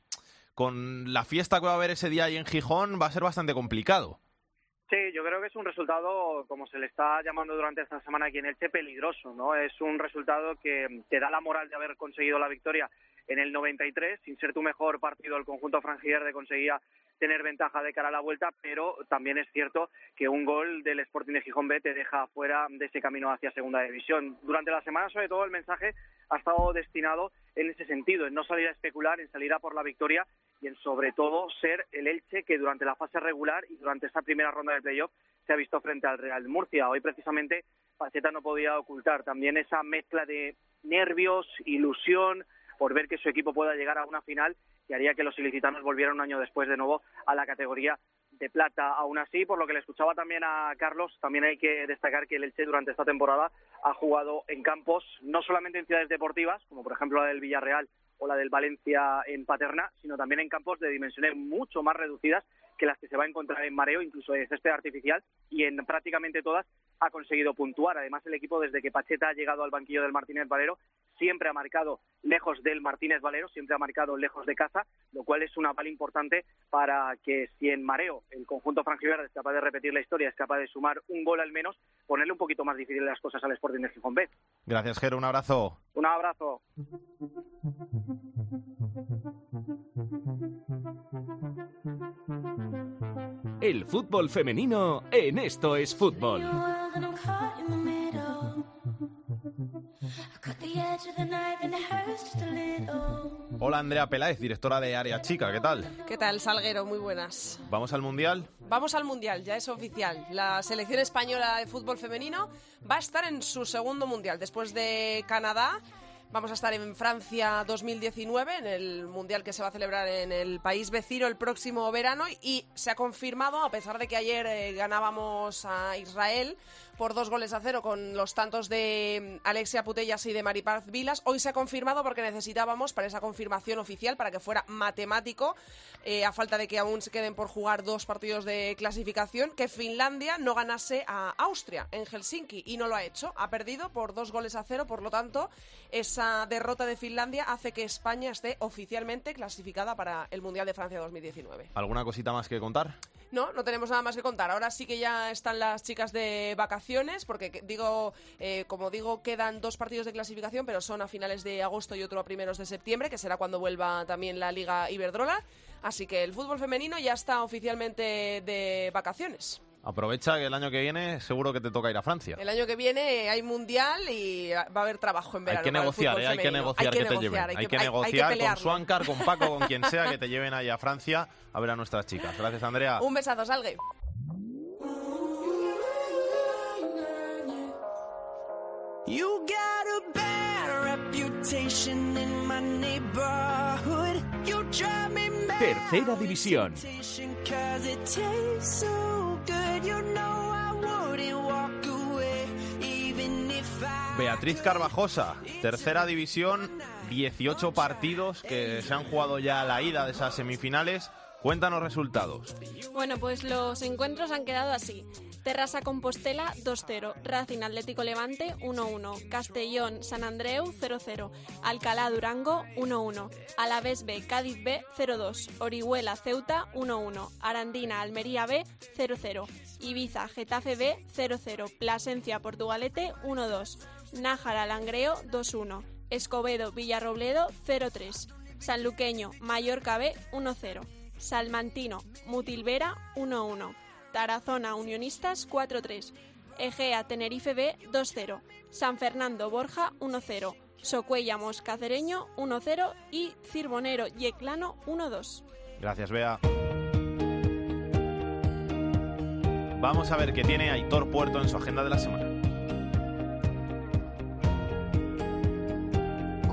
con la fiesta que va a haber ese día ahí en Gijón va a ser bastante complicado. Sí, yo creo que es un resultado, como se le está llamando durante esta semana aquí en Elche, peligroso, ¿no? Es un resultado que te da la moral de haber conseguido la victoria en el 93, sin ser tu mejor partido, el conjunto franjiverde conseguía tener ventaja de cara a la vuelta, pero también es cierto que un gol del Sporting de Gijón B te deja fuera de ese camino hacia segunda división. Durante la semana, sobre todo, el mensaje ha estado destinado en ese sentido, en no salir a especular, en salir a por la victoria y en sobre todo ser el Elche que durante la fase regular y durante esta primera ronda de playoff se ha visto frente al Real Murcia. Hoy precisamente Pacheta no podía ocultar también esa mezcla de nervios, ilusión por ver que su equipo pueda llegar a una final que haría que los ilicitanos volvieran un año después de nuevo a la categoría de plata. Aún así, por lo que le escuchaba también a Carlos, también hay que destacar que el Elche durante esta temporada ha jugado en campos, no solamente en ciudades deportivas, como por ejemplo la del Villarreal o la del Valencia en Paterna, sino también en campos de dimensiones mucho más reducidas que las que se va a encontrar en Mareo, incluso de césped artificial, y en prácticamente todas ha conseguido puntuar. Además, el equipo, desde que Pacheta ha llegado al banquillo del Martínez Valero, siempre ha marcado lejos del Martínez Valero, siempre ha marcado lejos de casa, lo cual es una pala importante para que si en Mareo el conjunto franjiverde es capaz de repetir la historia, es capaz de sumar un gol al menos, ponerle un poquito más difícil las cosas al Sporting de Gijón B. Gracias, Jero, un abrazo. Un abrazo. El fútbol femenino en Esto es Fútbol. Hola, Andrea Peláez, directora de Área Chica, ¿qué tal? ¿Qué tal, Salguero? Muy buenas. ¿Vamos al Mundial? Vamos al Mundial, ya es oficial. La selección española de fútbol femenino va a estar en su segundo Mundial. Después de Canadá, vamos a estar en Francia 2019, en el Mundial que se va a celebrar en el país vecino el próximo verano. Y se ha confirmado, a pesar de que ayer eh, ganábamos a Israel por dos goles a cero con los tantos de mm, Alexia Putellas y de Maripaz Vilas, hoy se ha confirmado porque necesitábamos para esa confirmación oficial, para que fuera matemático, eh, a falta de que aún se queden por jugar dos partidos de clasificación, que Finlandia no ganase a Austria en Helsinki y no lo ha hecho. Ha perdido por dos goles a cero, por lo tanto, esa derrota de Finlandia hace que España esté oficialmente clasificada para el Mundial de Francia 2019. ¿Alguna cosita más que contar? No, no tenemos nada más que contar. Ahora sí que ya están las chicas de vacaciones, porque que- digo, eh, como digo, quedan dos partidos de clasificación, pero son a finales de agosto y otro a primeros de septiembre, que será cuando vuelva también la Liga Iberdrola. Así que el fútbol femenino ya está oficialmente de vacaciones. Aprovecha que el año que viene seguro que te toca ir a Francia. El año que viene hay mundial y va a haber trabajo en Hay verano. que para el negociar, fútbol eh, hay que negociar que te negociar, lleven. hay Hay que hay- hay negociar con. Suancar, con Paco, con quien sea que te lleven ahí a Francia a ver a nuestras chicas. Gracias, Andrea. Un besazo, Salgue. You got a bad reputation in my neighborhood. You drive me mad. Tercera división. Beatriz Carvajosa, tercera división, 18 partidos que se han jugado ya a la ida de esas semifinales. Cuéntanos resultados. Bueno, pues los encuentros han quedado así. Terrassa Compostela 2-0, Racing Atlético Levante 1-1, Castellón San Andreu 0-0, Alcalá Durango 1-1, Alavés B Cádiz B 0-2, Orihuela Ceuta 1-1, Arandina Almería B 0-0, Ibiza Getafe B 0-0, Plasencia Portugalete 1-2, Nájara Langreo 2-1, Escobedo Villarrobledo 0-3. Sanluqueño, Mallorca B 1-0. Salmantino, Mutilvera 1-1. Tarazona, Unionistas 4-3. Egea, Tenerife B 2-0. San Fernando, Borja 1-0. Socuellamos, Cacereño 1-0 y Cirbonero, Yeclano 1-2. Gracias, Bea. Vamos a ver qué tiene Aitor Puerto en su agenda de la semana.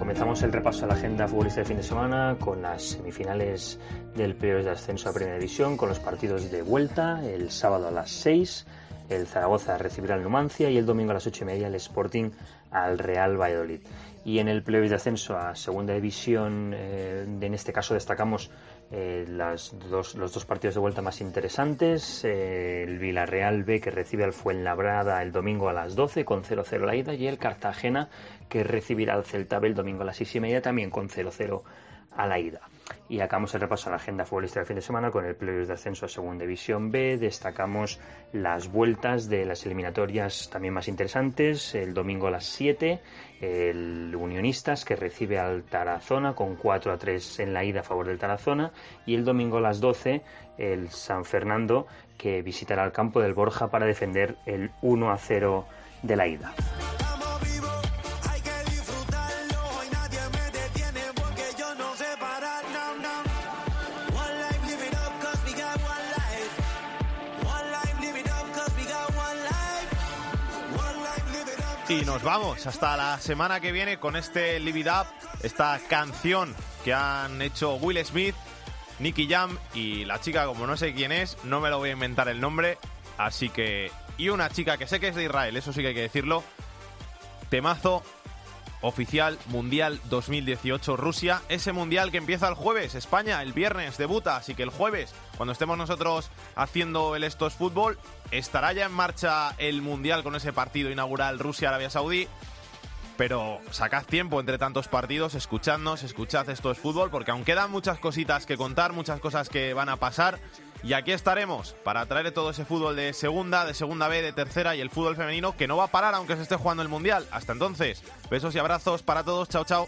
Comenzamos el repaso a la agenda futbolista de fin de semana con las semifinales del playoff de ascenso a Primera División, con los partidos de vuelta, el sábado a las 6, el Zaragoza recibirá al Numancia y el domingo a las 8 y media el Sporting al Real Valladolid. Y en el playoff de ascenso a Segunda División, eh, en este caso destacamos eh, las dos, los dos partidos de vuelta más interesantes. Eh, el Villarreal B que recibe al Fuenlabrada el domingo a las 12 con 0-0 la ida y el Cartagena que recibirá al Celta B el domingo a las 6 y media también con 0-0 a la ida. Y acabamos el repaso a la agenda futbolística del fin de semana con el playoff de ascenso a Segunda División B. Destacamos las vueltas de las eliminatorias también más interesantes. El domingo a las 7, el Unionistas que recibe al Tarazona con 4 a 3 en la ida a favor del Tarazona. Y el domingo a las 12, el San Fernando que visitará el campo del Borja para defender el 1 a 0 de la ida. Y nos vamos hasta la semana que viene con este Live It Up, esta canción que han hecho Will Smith, Nicky Jam y la chica, como no sé quién es, no me lo voy a inventar el nombre, así que... Y una chica que sé que es de Israel, eso sí que hay que decirlo, temazo oficial Mundial 2018 Rusia, ese mundial que empieza el jueves, España el viernes debuta, así que el jueves, cuando estemos nosotros haciendo el Estos Fútbol, estará ya en marcha el mundial con ese partido inaugural Rusia-Arabia Saudí. Pero sacad tiempo entre tantos partidos, escuchadnos, escuchad esto es fútbol, porque aún quedan muchas cositas que contar, muchas cosas que van a pasar. Y aquí estaremos para traer todo ese fútbol de segunda, de segunda B, de tercera y el fútbol femenino que no va a parar aunque se esté jugando el Mundial. Hasta entonces, besos y abrazos para todos, chao chao.